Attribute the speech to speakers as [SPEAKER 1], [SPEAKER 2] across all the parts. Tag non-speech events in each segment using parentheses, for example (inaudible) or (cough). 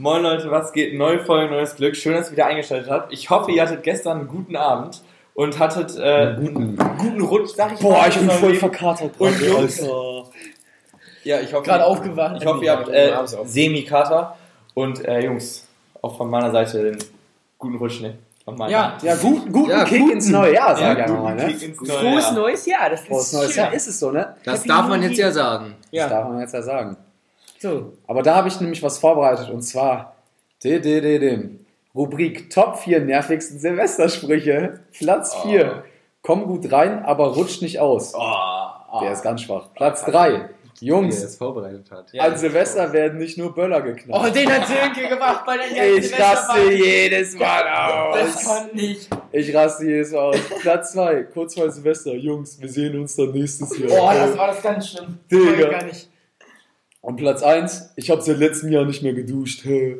[SPEAKER 1] Moin Leute, was geht? Neue Folge, neues Glück. Schön, dass ihr wieder eingeschaltet habt. Ich hoffe, ihr hattet gestern einen guten Abend und hattet äh, einen guten Rutsch, sag ich
[SPEAKER 2] Boah,
[SPEAKER 1] mal.
[SPEAKER 2] ich bin voll verkatert.
[SPEAKER 1] Und Jungs, ja, ich hoffe,
[SPEAKER 3] Gerade aufgewacht.
[SPEAKER 1] Ich hoffe, ihr habt äh, Semi-Kater. Und äh, Jungs, auch von meiner Seite den guten Rutsch, ne?
[SPEAKER 3] Ja,
[SPEAKER 2] Ja, gut, guten
[SPEAKER 4] Ja,
[SPEAKER 2] Kick
[SPEAKER 4] guten.
[SPEAKER 2] ins neue Jahr,
[SPEAKER 1] ja,
[SPEAKER 2] sag ich einfach
[SPEAKER 1] guten
[SPEAKER 2] mal, ne?
[SPEAKER 1] Kick ins neue
[SPEAKER 3] Frohes neues Jahr. Das
[SPEAKER 2] Frohes
[SPEAKER 3] ist
[SPEAKER 2] neues
[SPEAKER 3] schön.
[SPEAKER 2] Jahr ist es so, ne?
[SPEAKER 4] Das
[SPEAKER 3] Happy
[SPEAKER 4] darf man jetzt ja sagen.
[SPEAKER 2] Das
[SPEAKER 3] Ja.
[SPEAKER 2] darf man jetzt ja sagen.
[SPEAKER 3] So.
[SPEAKER 2] Aber da habe ich nämlich was vorbereitet und zwar de, de, de, dem. Rubrik Top 4 nervigsten Silvestersprüche. Platz 4. Komm gut rein, aber rutscht nicht aus.
[SPEAKER 1] Oh,
[SPEAKER 2] Der ist ganz schwach. Platz 3.
[SPEAKER 4] Wie er
[SPEAKER 2] Jungs,
[SPEAKER 4] es vorbereitet hat.
[SPEAKER 1] Ja,
[SPEAKER 2] an
[SPEAKER 1] das-
[SPEAKER 2] Silvester werden nicht nur Böller
[SPEAKER 3] Oh,
[SPEAKER 2] geknallt.
[SPEAKER 3] den hat Sönke gemacht bei der
[SPEAKER 2] ich raste jedes Mal
[SPEAKER 3] Das
[SPEAKER 2] aus.
[SPEAKER 3] kann nicht.
[SPEAKER 2] Ich raste jedes Mal aus. Platz 2. Kurz vor Silvester. Jungs, wir sehen uns dann nächstes Jahr.
[SPEAKER 3] Oh, das war das ganz schlimm.
[SPEAKER 2] Digga.
[SPEAKER 3] Ich gar nicht.
[SPEAKER 2] Und Platz 1. Ich habe seit letztem Jahr nicht mehr geduscht. Hä?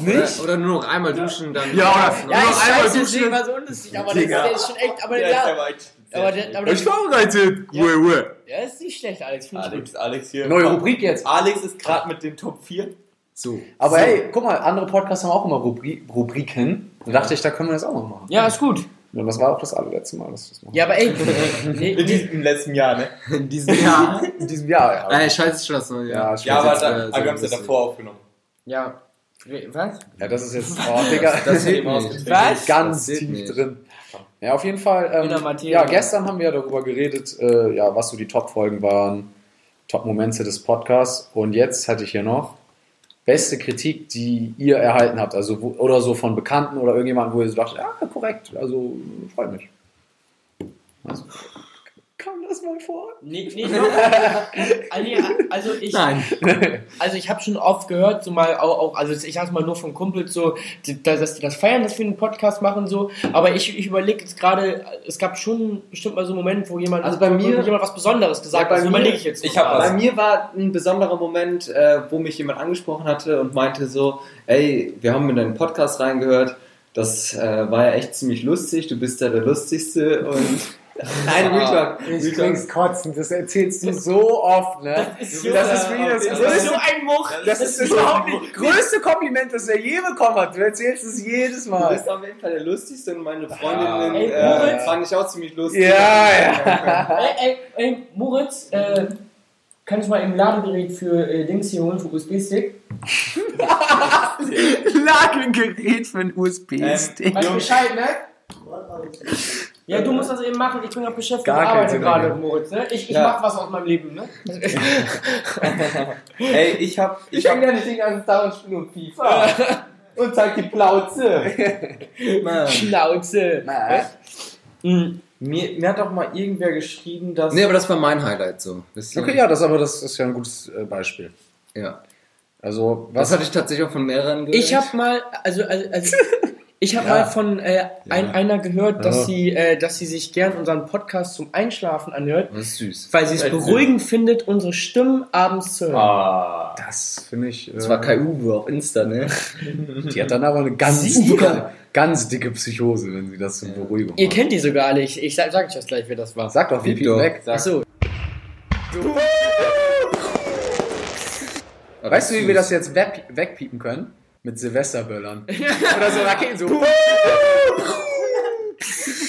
[SPEAKER 4] Oder, oder nur noch einmal duschen, dann.
[SPEAKER 2] Ja,
[SPEAKER 4] Nur
[SPEAKER 3] Ja,
[SPEAKER 4] noch
[SPEAKER 3] ich
[SPEAKER 4] einmal
[SPEAKER 3] weiß,
[SPEAKER 4] duschen.
[SPEAKER 3] deswegen war so unlustig, aber der,
[SPEAKER 2] Digga.
[SPEAKER 3] der ist schon echt, aber
[SPEAKER 1] Ja,
[SPEAKER 3] ja, aber der, aber der,
[SPEAKER 2] Ich vorbereitet.
[SPEAKER 3] Ja.
[SPEAKER 2] Ue, ue.
[SPEAKER 3] der ist nicht schlecht, Alex.
[SPEAKER 1] Alex, Alex hier.
[SPEAKER 2] Neue Rubrik jetzt.
[SPEAKER 1] Alex ist gerade mit den Top 4.
[SPEAKER 4] So.
[SPEAKER 2] Aber
[SPEAKER 1] So.
[SPEAKER 2] hey, guck mal, andere Podcasts haben auch immer Rubri Rubriken. Da dachte ich, da können wir das auch noch machen.
[SPEAKER 3] Ja, ist gut.
[SPEAKER 2] Und das war auch das allerletzte Mal, dass wir das machen.
[SPEAKER 3] Ja, aber ey, (laughs) nee,
[SPEAKER 1] In
[SPEAKER 3] nee,
[SPEAKER 1] diesem letzten Jahr, ne?
[SPEAKER 4] In diesem Jahr. (laughs)
[SPEAKER 2] In diesem Jahr, ja.
[SPEAKER 4] Äh, scheiße, schon das neue
[SPEAKER 2] Ja,
[SPEAKER 4] Jahr.
[SPEAKER 2] ich
[SPEAKER 1] Ja, aber,
[SPEAKER 2] jetzt,
[SPEAKER 1] da,
[SPEAKER 4] äh,
[SPEAKER 1] aber wir haben es ja davor aufgenommen.
[SPEAKER 3] ja. Was?
[SPEAKER 2] Ja, das ist jetzt, (laughs) oh, Digga,
[SPEAKER 4] Das nicht.
[SPEAKER 3] Was?
[SPEAKER 2] ganz
[SPEAKER 4] Das
[SPEAKER 2] tief
[SPEAKER 4] nicht.
[SPEAKER 2] drin. Ja, auf jeden Fall. Ähm, ja, gestern haben wir darüber geredet, äh, ja, was so die Top-Folgen waren, Top-Momente des Podcasts. Und jetzt hatte ich hier noch beste Kritik, die ihr erhalten habt. Also, wo, oder so von Bekannten oder irgendjemandem, wo ihr so dachtet, ja, korrekt, also freut mich. Also, kam das mal vor?
[SPEAKER 3] Nee, nee, no. (laughs) also, also ich,
[SPEAKER 4] Nein.
[SPEAKER 3] also ich habe schon oft gehört, so mal auch, auch also ich sag mal nur von Kumpels so, dass die das feiern, dass wir einen Podcast machen so. Aber ich, ich überlege jetzt gerade, es gab schon bestimmt mal so einen Moment, wo jemand,
[SPEAKER 5] Also bei mir-
[SPEAKER 3] jemand was Besonderes gesagt
[SPEAKER 5] Ja,
[SPEAKER 3] hat.
[SPEAKER 5] Mir-
[SPEAKER 3] überlege ich jetzt.
[SPEAKER 1] Ich hab.
[SPEAKER 5] Bei mir war ein besonderer Moment, äh, wo mich jemand angesprochen hatte und meinte so, ey, wir haben in deinen Podcast reingehört, das äh, war ja echt ziemlich lustig, du bist ja der Lustigste und... Nein, Real Talk.
[SPEAKER 2] Ich krieg's kotzen, das erzählst du so oft, ne?
[SPEAKER 3] Das ist
[SPEAKER 2] Das
[SPEAKER 3] so-
[SPEAKER 2] ist wie das
[SPEAKER 3] das
[SPEAKER 2] größte
[SPEAKER 3] ist so ein Much.
[SPEAKER 2] Das ist das überhaupt nicht größte Kompliment, das er je bekommen hat. Du erzählst es jedes
[SPEAKER 5] Du
[SPEAKER 2] Mal.
[SPEAKER 5] bist auf jeden Fall der Lustigste und meine Freundinnen
[SPEAKER 3] Ah, ey,
[SPEAKER 5] äh, fand ich auch ziemlich lustig.
[SPEAKER 2] Ja, ja. (laughs)
[SPEAKER 3] Ey, ey, ey, Moritz, äh, kann ich mal im Ladegerät für äh, Dings hier holen, für USB-Stick?
[SPEAKER 2] Lagegerät (laughs) für einen USB-Stick.
[SPEAKER 3] Weißt du
[SPEAKER 1] Jungs.
[SPEAKER 3] Bescheid, ne? Ja, du musst das eben machen. Ich bin gerade beschäftigt.
[SPEAKER 2] Gar
[SPEAKER 3] arbeite gerade,
[SPEAKER 2] ergeben.
[SPEAKER 3] Moritz. Ne? Ich, ich
[SPEAKER 1] Ja.
[SPEAKER 3] mach was aus meinem Leben. Ne? (laughs)
[SPEAKER 1] Ey, ich hab. Ich
[SPEAKER 5] Ich
[SPEAKER 1] hab
[SPEAKER 5] ja nicht den ganzen Tag und spiele nur FIFA. (laughs) und zeig die Plauze. (laughs)
[SPEAKER 3] Schnauze. Mhm.
[SPEAKER 1] Mir, mir hat doch mal irgendwer geschrieben, dass.
[SPEAKER 4] Nee, aber das war mein Highlight so. Ihr?
[SPEAKER 2] Okay, ja, das aber das ist ja ein gutes äh, Beispiel.
[SPEAKER 4] Ja.
[SPEAKER 2] Also,
[SPEAKER 4] Das
[SPEAKER 2] was
[SPEAKER 4] hatte ich tatsächlich auch von mehreren gehört.
[SPEAKER 3] Ich habe mal, also, also, also ich habe
[SPEAKER 2] Ja.
[SPEAKER 3] mal von äh, ein,
[SPEAKER 4] Ja.
[SPEAKER 3] einer gehört, dass
[SPEAKER 2] Ja.
[SPEAKER 3] sie, äh, dass sie sich gern unseren Podcast zum Einschlafen anhört,
[SPEAKER 4] Das ist süß.
[SPEAKER 3] weil sie es
[SPEAKER 1] Echt
[SPEAKER 3] beruhigend findet, unsere Stimmen abends zu hören.
[SPEAKER 1] Ah.
[SPEAKER 2] das finde ich. Äh,
[SPEAKER 4] Das war Kai Uwe auf Insta, ne? (laughs)
[SPEAKER 2] Die hat dann aber eine ganz dicke, ganz dicke Psychose, wenn sie das zur Beruhigung
[SPEAKER 3] Ihr
[SPEAKER 2] macht.
[SPEAKER 3] kennt die sogar alle. Ich, ich sag, sag euch das gleich, wer das war.
[SPEAKER 2] Sag doch, wie weg.
[SPEAKER 3] Achso.
[SPEAKER 2] Weißt du, wie wir das jetzt weg, wegpiepen können? Mit Silvesterböllern. (laughs) Oder so Raketen so.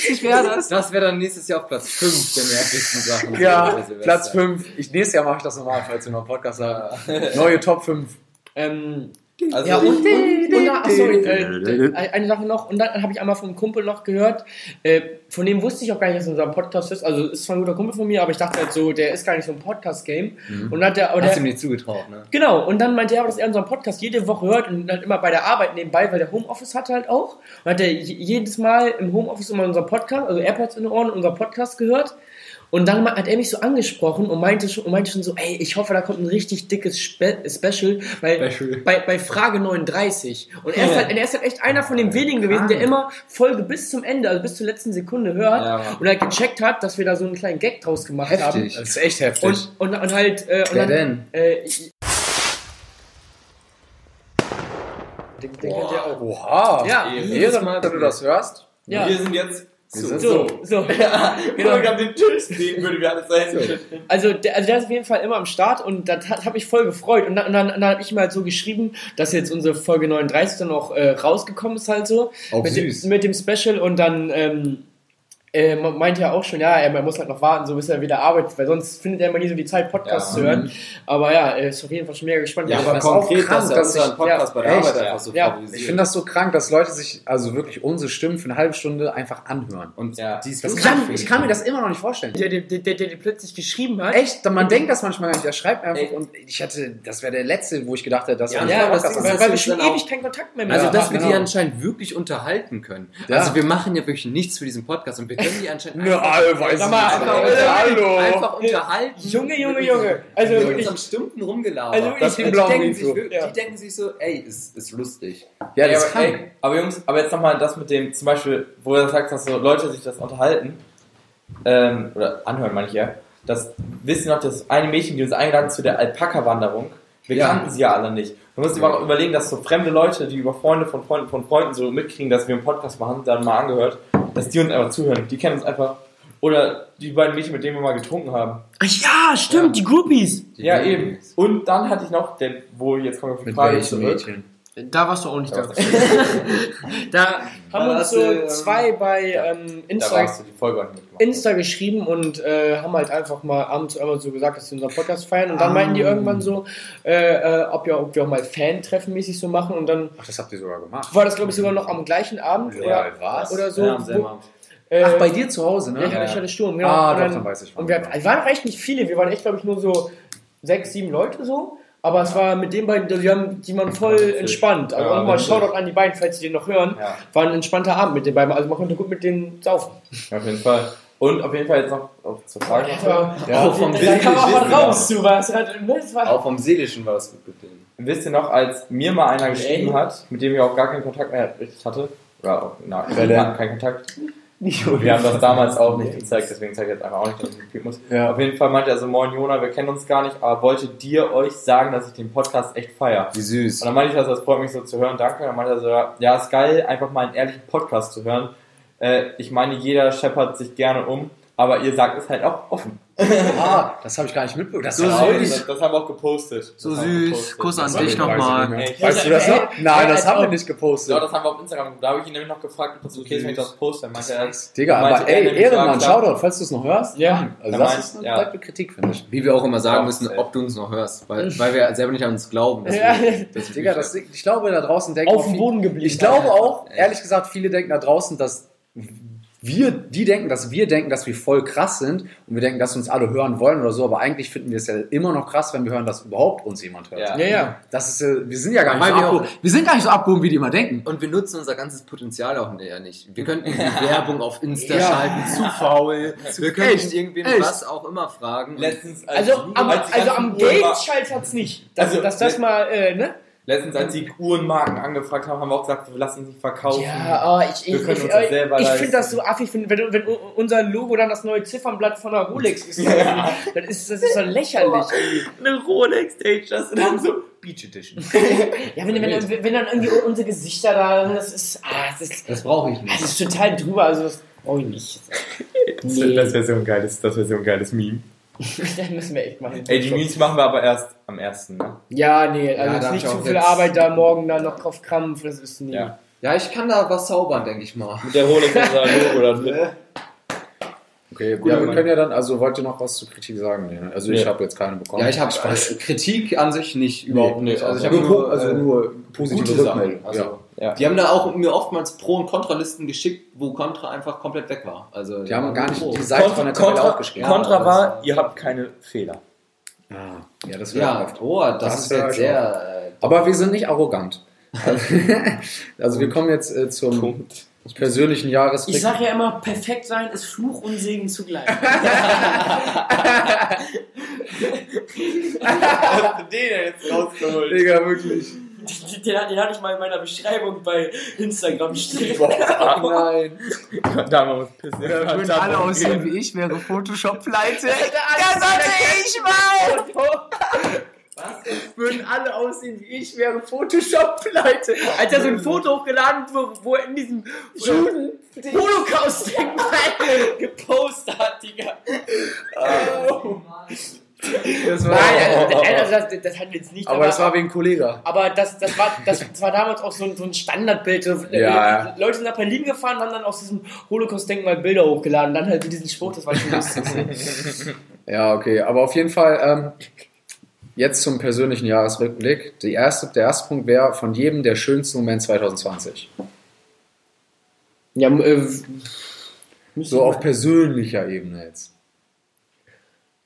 [SPEAKER 3] Ich wäre das.
[SPEAKER 4] Das wäre dann nächstes Jahr auf Platz 5 der nervigsten Sachen.
[SPEAKER 2] Ja. Platz 5. Ich, nächstes Jahr mache ich das nochmal, falls wir noch einen Podcast haben. Neue Top 5.
[SPEAKER 3] Ähm,
[SPEAKER 1] Also
[SPEAKER 3] ja, und, und, und ach, sorry, äh, eine Sache noch, und dann habe ich einmal vom Kumpel noch gehört, äh, von dem wusste ich auch gar nicht, dass es unser Podcast ist, also ist zwar ein guter Kumpel von mir, aber ich dachte halt so, der ist gar nicht so ein Podcast-Game. Und dann hat der, aber
[SPEAKER 4] Hast
[SPEAKER 3] der,
[SPEAKER 4] du ihm nicht zugetraut, ne?
[SPEAKER 3] Genau, und dann meinte er, aber, dass er unseren Podcast jede Woche hört und dann immer bei der Arbeit nebenbei, weil der Homeoffice hat halt auch. Und hat er jedes Mal im Homeoffice immer unseren Podcast, also AirPods in den Ohren, unser Podcast gehört. Und dann hat er mich so angesprochen und meinte schon, und meinte schon so, ey, ich hoffe, da kommt ein richtig dickes Spe Special, weil
[SPEAKER 4] Special.
[SPEAKER 3] Bei, bei Frage 39. Und er ist, halt, er ist halt echt einer von den wenigen gewesen, der immer Folge bis zum Ende, also bis zur letzten Sekunde hört
[SPEAKER 1] Ja,
[SPEAKER 3] und halt gecheckt hat, dass wir da so einen kleinen Gag draus gemacht
[SPEAKER 4] Heftig.
[SPEAKER 2] Das ist echt heftig.
[SPEAKER 3] haben. Und, und, und halt, äh, und
[SPEAKER 4] Wer
[SPEAKER 3] dann,
[SPEAKER 4] denn?
[SPEAKER 3] äh, ich- den, den kennt ihr auch.
[SPEAKER 2] Oha.
[SPEAKER 3] Ja,
[SPEAKER 2] Ehre, dass du das hörst.
[SPEAKER 3] Ja.
[SPEAKER 1] Wir sind jetzt
[SPEAKER 2] sind
[SPEAKER 3] So, so. (laughs)
[SPEAKER 1] Genau, ich den Tisch legen würde, wir alles sein.
[SPEAKER 3] Also der, also der ist auf jeden Fall immer am Start und das hat, hat mich voll gefreut. Und dann, und dann, dann habe ich ihm halt so geschrieben, dass jetzt unsere Folge 39 dann auch äh, rausgekommen ist halt so.
[SPEAKER 2] Auch
[SPEAKER 3] mit,
[SPEAKER 2] süß.
[SPEAKER 3] Dem, mit dem Special und dann ähm, äh, man meint ja auch schon, ja, er man muss halt noch warten, so bis er wieder arbeitet, weil sonst findet er immer nie so die Zeit, Podcasts
[SPEAKER 1] Ja.
[SPEAKER 3] zu hören. Aber ja, er ist auf jeden Fall schon mega gespannt.
[SPEAKER 5] Ja, aber konkret,
[SPEAKER 3] krank,
[SPEAKER 5] dass er
[SPEAKER 3] dass ich-
[SPEAKER 5] unseren Podcast
[SPEAKER 3] ja,
[SPEAKER 5] bei der
[SPEAKER 2] echt?
[SPEAKER 5] Arbeit
[SPEAKER 3] Ja.
[SPEAKER 5] einfach so
[SPEAKER 3] Ja.
[SPEAKER 2] Ich finde das so krank, dass Leute sich also wirklich unsere Stimmen für eine halbe Stunde einfach anhören.
[SPEAKER 5] Und
[SPEAKER 1] Ja.
[SPEAKER 5] die ist
[SPEAKER 2] Das kann, ich kann mir das immer noch nicht vorstellen.
[SPEAKER 3] der, der, der, der, der plötzlich geschrieben hat.
[SPEAKER 2] Echt? Man denkt das manchmal gar nicht. Er schreibt einfach
[SPEAKER 1] Ey.
[SPEAKER 2] und ich hatte, das wäre der letzte, wo ich gedacht hätte, dass
[SPEAKER 5] Ja,
[SPEAKER 2] er
[SPEAKER 3] Ja,
[SPEAKER 5] das ist,
[SPEAKER 3] weil wir schon
[SPEAKER 5] auch-
[SPEAKER 3] ewig keinen Kontakt mehr mit
[SPEAKER 5] Also, dass
[SPEAKER 3] haben.
[SPEAKER 5] wir die
[SPEAKER 2] genau.
[SPEAKER 5] anscheinend wirklich unterhalten können. Also, wir machen ja wirklich nichts für diesen Podcast und wir können die anscheinend
[SPEAKER 2] Ja, weiß
[SPEAKER 3] Sag mal,
[SPEAKER 2] ich
[SPEAKER 3] einfach
[SPEAKER 2] nicht.
[SPEAKER 3] unterhalten.
[SPEAKER 2] Hallo.
[SPEAKER 5] einfach unterhalten.
[SPEAKER 3] Junge, Junge, Junge. Also
[SPEAKER 5] Also
[SPEAKER 3] wirklich,
[SPEAKER 5] wirklich Stunden rumgelabert.
[SPEAKER 3] Also wirklich,
[SPEAKER 5] das
[SPEAKER 3] die
[SPEAKER 5] die, denken sich,
[SPEAKER 2] so.
[SPEAKER 5] wirklich-
[SPEAKER 3] Ja.
[SPEAKER 5] die denken sich so, ey, ist, ist lustig.
[SPEAKER 2] Ja, das ist
[SPEAKER 1] aber,
[SPEAKER 2] krank.
[SPEAKER 1] ey, aber Jungs, aber jetzt nochmal das mit dem, zum Beispiel, wo du sagst, dass so Leute sich das unterhalten, ähm, oder anhören ich ja, das, wisst ihr noch, das eine Mädchen, die uns eingeladen hat zu der Alpaka-Wanderung, wir
[SPEAKER 5] Ja.
[SPEAKER 1] kannten sie ja alle nicht. Du musst dir mal überlegen, dass so fremde Leute, die über Freunde von Freunden von Freunden so mitkriegen, dass wir einen Podcast machen, dann mal angehört, dass die uns einfach zuhören. Die kennen uns einfach. Oder die beiden Mädchen, mit denen wir mal getrunken haben.
[SPEAKER 3] Ach ja, stimmt, die Groupies.
[SPEAKER 5] Die
[SPEAKER 1] ja,
[SPEAKER 5] denken
[SPEAKER 1] eben. Und dann hatte ich noch, den, wo jetzt kommen wir auf die
[SPEAKER 2] Mit
[SPEAKER 1] Frage zurück.
[SPEAKER 2] Mädchen?
[SPEAKER 3] Da warst du auch nicht
[SPEAKER 1] Ja.
[SPEAKER 3] da. (laughs) da haben
[SPEAKER 5] Da
[SPEAKER 3] uns so
[SPEAKER 5] du, ähm,
[SPEAKER 3] zwei bei
[SPEAKER 1] ja,
[SPEAKER 3] ähm,
[SPEAKER 1] Da
[SPEAKER 3] Insta. Insta geschrieben und äh, haben halt einfach mal abends einmal so gesagt, dass sie unseren Podcast feiern. Und dann
[SPEAKER 2] Ah.
[SPEAKER 3] meinten die irgendwann so, äh, äh, ob, wir, ob wir auch mal Fan-Treffen mäßig so machen. Und dann
[SPEAKER 2] Ach, das habt ihr sogar gemacht.
[SPEAKER 3] war das, glaube ich, sogar noch am gleichen Abend
[SPEAKER 2] Ja,
[SPEAKER 3] oder,
[SPEAKER 2] was?
[SPEAKER 3] oder so.
[SPEAKER 5] Ja, am selben Abend.
[SPEAKER 3] äh,
[SPEAKER 2] Ach, bei dir zu Hause, ne?
[SPEAKER 3] Ja, ich hatte- ich hatte Sturm, genau.
[SPEAKER 2] Ah,
[SPEAKER 3] und
[SPEAKER 2] doch,
[SPEAKER 3] dann,
[SPEAKER 2] dann weiß ich.
[SPEAKER 3] Und wir, es waren auch echt nicht viele, wir waren echt, glaube ich, nur so sechs, sieben Leute so. Aber es war mit den beiden, die, haben, die waren voll entspannt. Also
[SPEAKER 1] Ja,
[SPEAKER 3] auch mal. Shoutout an die beiden, falls sie den noch hören.
[SPEAKER 1] Ja.
[SPEAKER 3] War ein entspannter Abend mit den beiden. Also man konnte gut mit denen saufen.
[SPEAKER 1] Auf jeden Fall. Und auf jeden Fall jetzt noch auf zur Frage.
[SPEAKER 3] Ja,
[SPEAKER 2] Ja,
[SPEAKER 5] Auch vom
[SPEAKER 3] da kam auch was
[SPEAKER 5] Seelischen,
[SPEAKER 3] raus zu was. Das war,
[SPEAKER 5] Auch vom Seelischen war das gut mit denen.
[SPEAKER 1] Wisst ihr noch, als mir mal einer geschrieben hat, mit dem ich auch gar keinen Kontakt mehr richtig hatte, oder auch, na,
[SPEAKER 2] Wer
[SPEAKER 1] wir Kontakt. Wir haben das damals auch nicht gezeigt, deswegen zeige ich jetzt einfach auch nicht, dass ich mitgeben muss.
[SPEAKER 2] Ja.
[SPEAKER 1] Auf jeden Fall meinte er so, moin Jona, wir kennen uns gar nicht, aber wollte dir euch sagen, dass ich den Podcast echt feier.
[SPEAKER 5] Wie süß.
[SPEAKER 1] Und dann meinte ich, also, das freut mich so zu hören, danke. Dann meinte er so, ja, ist geil, einfach mal einen ehrlichen Podcast zu hören. Äh, ich meine, jeder scheppert sich gerne um, aber ihr sagt es halt auch offen. (laughs)
[SPEAKER 2] Ah, das habe ich gar nicht mitbekommen. Das
[SPEAKER 4] So
[SPEAKER 1] das, das haben wir auch gepostet.
[SPEAKER 4] So
[SPEAKER 1] Das
[SPEAKER 4] süß.
[SPEAKER 1] gepostet.
[SPEAKER 4] Kuss an
[SPEAKER 1] Das
[SPEAKER 4] dich nochmal.
[SPEAKER 2] Weißt du das noch? Nein, das haben wir nicht gepostet.
[SPEAKER 1] Ja, das haben wir auf Instagram. Da habe ich ihn nämlich noch gefragt, ob das okay ist, wenn ich das poste. Meinte er,
[SPEAKER 2] Digga,
[SPEAKER 1] meinte
[SPEAKER 2] aber
[SPEAKER 1] er
[SPEAKER 2] ey, Ehrenmann. Shoutout, falls du es noch hörst.
[SPEAKER 3] Ja.
[SPEAKER 2] Also das ist eine
[SPEAKER 1] ja.
[SPEAKER 2] Kritik, finde ich.
[SPEAKER 5] Wie wir auch immer sagen müssen, ob du uns noch hörst. Weil, weil wir selber nicht an uns glauben.
[SPEAKER 3] Ja. (laughs)
[SPEAKER 2] Das, Digga, das, ich glaube, da draußen denken
[SPEAKER 3] auf dem Boden geblieben.
[SPEAKER 2] Ich glaube auch, ehrlich gesagt, viele denken da draußen, dass wir, die denken, dass wir denken, dass wir voll krass sind und wir denken, dass uns alle hören wollen oder so, aber eigentlich finden wir es ja immer noch krass, wenn wir hören, dass überhaupt uns jemand hört.
[SPEAKER 1] Ja.
[SPEAKER 3] Ja, ja.
[SPEAKER 2] Das ist, äh, wir sind ja gar nicht so
[SPEAKER 5] wir
[SPEAKER 2] abgehoben. Wir sind gar nicht so abgehoben, wie die immer denken.
[SPEAKER 5] Und wir nutzen unser ganzes Potenzial auch ja nicht. Wir könnten die Werbung auf Insta
[SPEAKER 2] Ja.
[SPEAKER 5] schalten, zu faul. Wir könnten
[SPEAKER 2] Echt?
[SPEAKER 5] irgendwen
[SPEAKER 2] Echt?
[SPEAKER 5] was auch immer fragen.
[SPEAKER 1] letztens, als
[SPEAKER 3] Also am, also am Geld scheitert nicht. Dass,
[SPEAKER 1] Also,
[SPEAKER 3] dass das mal, äh, ne?
[SPEAKER 1] Letztens, als die Uhrenmarken angefragt haben, haben wir auch gesagt, wir lassen nicht verkaufen.
[SPEAKER 3] Ja, aber ich,
[SPEAKER 1] Wir
[SPEAKER 3] ich,
[SPEAKER 1] können
[SPEAKER 3] ich,
[SPEAKER 1] uns das
[SPEAKER 3] ich, finde das so affig, wenn, wenn, wenn unser Logo dann das neue Ziffernblatt von der Rolex ist. dann ist das ist so lächerlich.
[SPEAKER 1] Eine Rolex Stage, und dann so Beach Edition. (laughs)
[SPEAKER 3] Ja, wenn, wenn, wenn, wenn dann irgendwie unsere Gesichter da, das ist, ah, das ist,
[SPEAKER 5] Das brauche ich
[SPEAKER 3] das
[SPEAKER 5] nicht.
[SPEAKER 3] ist total drüber, also das brauche ich nicht. (laughs)
[SPEAKER 1] Das,
[SPEAKER 3] Nee.
[SPEAKER 1] das wäre so ein geiles, das wäre so ein geiles Meme. (laughs)
[SPEAKER 3] Das müssen wir echt machen.
[SPEAKER 1] Ey, die Memes machen wir aber erst am ersten, ne?
[SPEAKER 3] Ja, nee, also
[SPEAKER 5] Ja,
[SPEAKER 3] ist nicht
[SPEAKER 5] ich
[SPEAKER 3] zu viel Arbeit da morgen da noch drauf Krampf, das ist nie.
[SPEAKER 1] Ja.
[SPEAKER 5] Ja, ich kann da was zaubern, denke ich mal.
[SPEAKER 1] Mit der Rolex da drin.
[SPEAKER 2] Okay, gut,
[SPEAKER 1] Ja,
[SPEAKER 2] wir können ja dann, also wollt ihr noch was zur Kritik sagen? Nee, ne? Also ich
[SPEAKER 1] Nee.
[SPEAKER 2] habe jetzt keine bekommen.
[SPEAKER 5] Ja, ich habe
[SPEAKER 2] Spaß.
[SPEAKER 5] Kritik an sich nicht, überhaupt
[SPEAKER 1] Nee,
[SPEAKER 5] nicht. Also ich
[SPEAKER 1] also
[SPEAKER 5] habe
[SPEAKER 2] nur, also
[SPEAKER 5] äh,
[SPEAKER 2] nur positive
[SPEAKER 5] gute Sachen.
[SPEAKER 2] Rückmeldungen.
[SPEAKER 5] Also,
[SPEAKER 2] ja.
[SPEAKER 1] Ja.
[SPEAKER 5] Die haben da auch mir oftmals Pro- und Kontralisten geschickt, wo Kontra einfach komplett weg war. Also,
[SPEAKER 2] Die haben gar nicht
[SPEAKER 5] Pro.
[SPEAKER 2] die Seite von der Tabelle
[SPEAKER 1] Contra,
[SPEAKER 2] aufgeschrieben.
[SPEAKER 1] Contra
[SPEAKER 5] das-
[SPEAKER 1] war, ihr habt keine Fehler.
[SPEAKER 2] Ah, ja, das wäre
[SPEAKER 5] Ja,
[SPEAKER 2] oft.
[SPEAKER 5] oh, das,
[SPEAKER 2] Das
[SPEAKER 5] ist jetzt sehr. Äh,
[SPEAKER 2] Aber wir sind nicht arrogant. (laughs) Also, (laughs) also wir kommen jetzt äh, zum persönlichen
[SPEAKER 3] Ich
[SPEAKER 2] Jahresblick.
[SPEAKER 3] sag ja immer, perfekt sein ist Fluch und Segen zugleich.
[SPEAKER 1] Hast du den jetzt rausgeholt?
[SPEAKER 2] Digga, wirklich.
[SPEAKER 3] Den, den, den hatte ich mal in meiner Beschreibung bei Instagram stehen.
[SPEAKER 2] Nein.
[SPEAKER 1] Da haben wir uns pissen.
[SPEAKER 4] Würden alle aussehen wie ich, wäre Photoshop pleite.
[SPEAKER 3] Das hatte ich mal! Würden alle aussehen wie ich, wäre Photoshop-Pleite. (laughs) Als er so ein Foto hochgeladen, wo, wo er in diesem Juden Holocaust-Denkmal (laughs) gepostet hat, Digga. Oh.
[SPEAKER 2] Das
[SPEAKER 3] Nein, also, also das, das hat jetzt nicht.
[SPEAKER 2] aber das war wegen Kollega.
[SPEAKER 3] Aber das, das, war, das, das war damals auch so ein, so ein Standardbild. So,
[SPEAKER 2] Ja.
[SPEAKER 3] Leute sind nach Berlin gefahren, haben dann aus diesem Holocaust-Denkmal Bilder hochgeladen. Dann halt mit diesem Spruch, das war schon lustig. (laughs)
[SPEAKER 2] Ja, okay. Aber auf jeden Fall, ähm, jetzt zum persönlichen Jahresrückblick. Erste, der erste Punkt wäre von jedem der schönste Moment 2020.
[SPEAKER 3] ja, äh,
[SPEAKER 2] So auf persönlicher Ebene jetzt.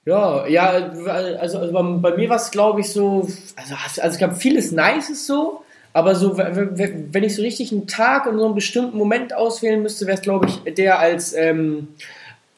[SPEAKER 3] Ja, ja, also, also bei, bei mir war es, glaube ich, so, also, also es gab vieles Nices so, aber so, wenn ich so richtig einen Tag und so einen bestimmten Moment auswählen müsste, wäre es, glaube ich, der als, ähm,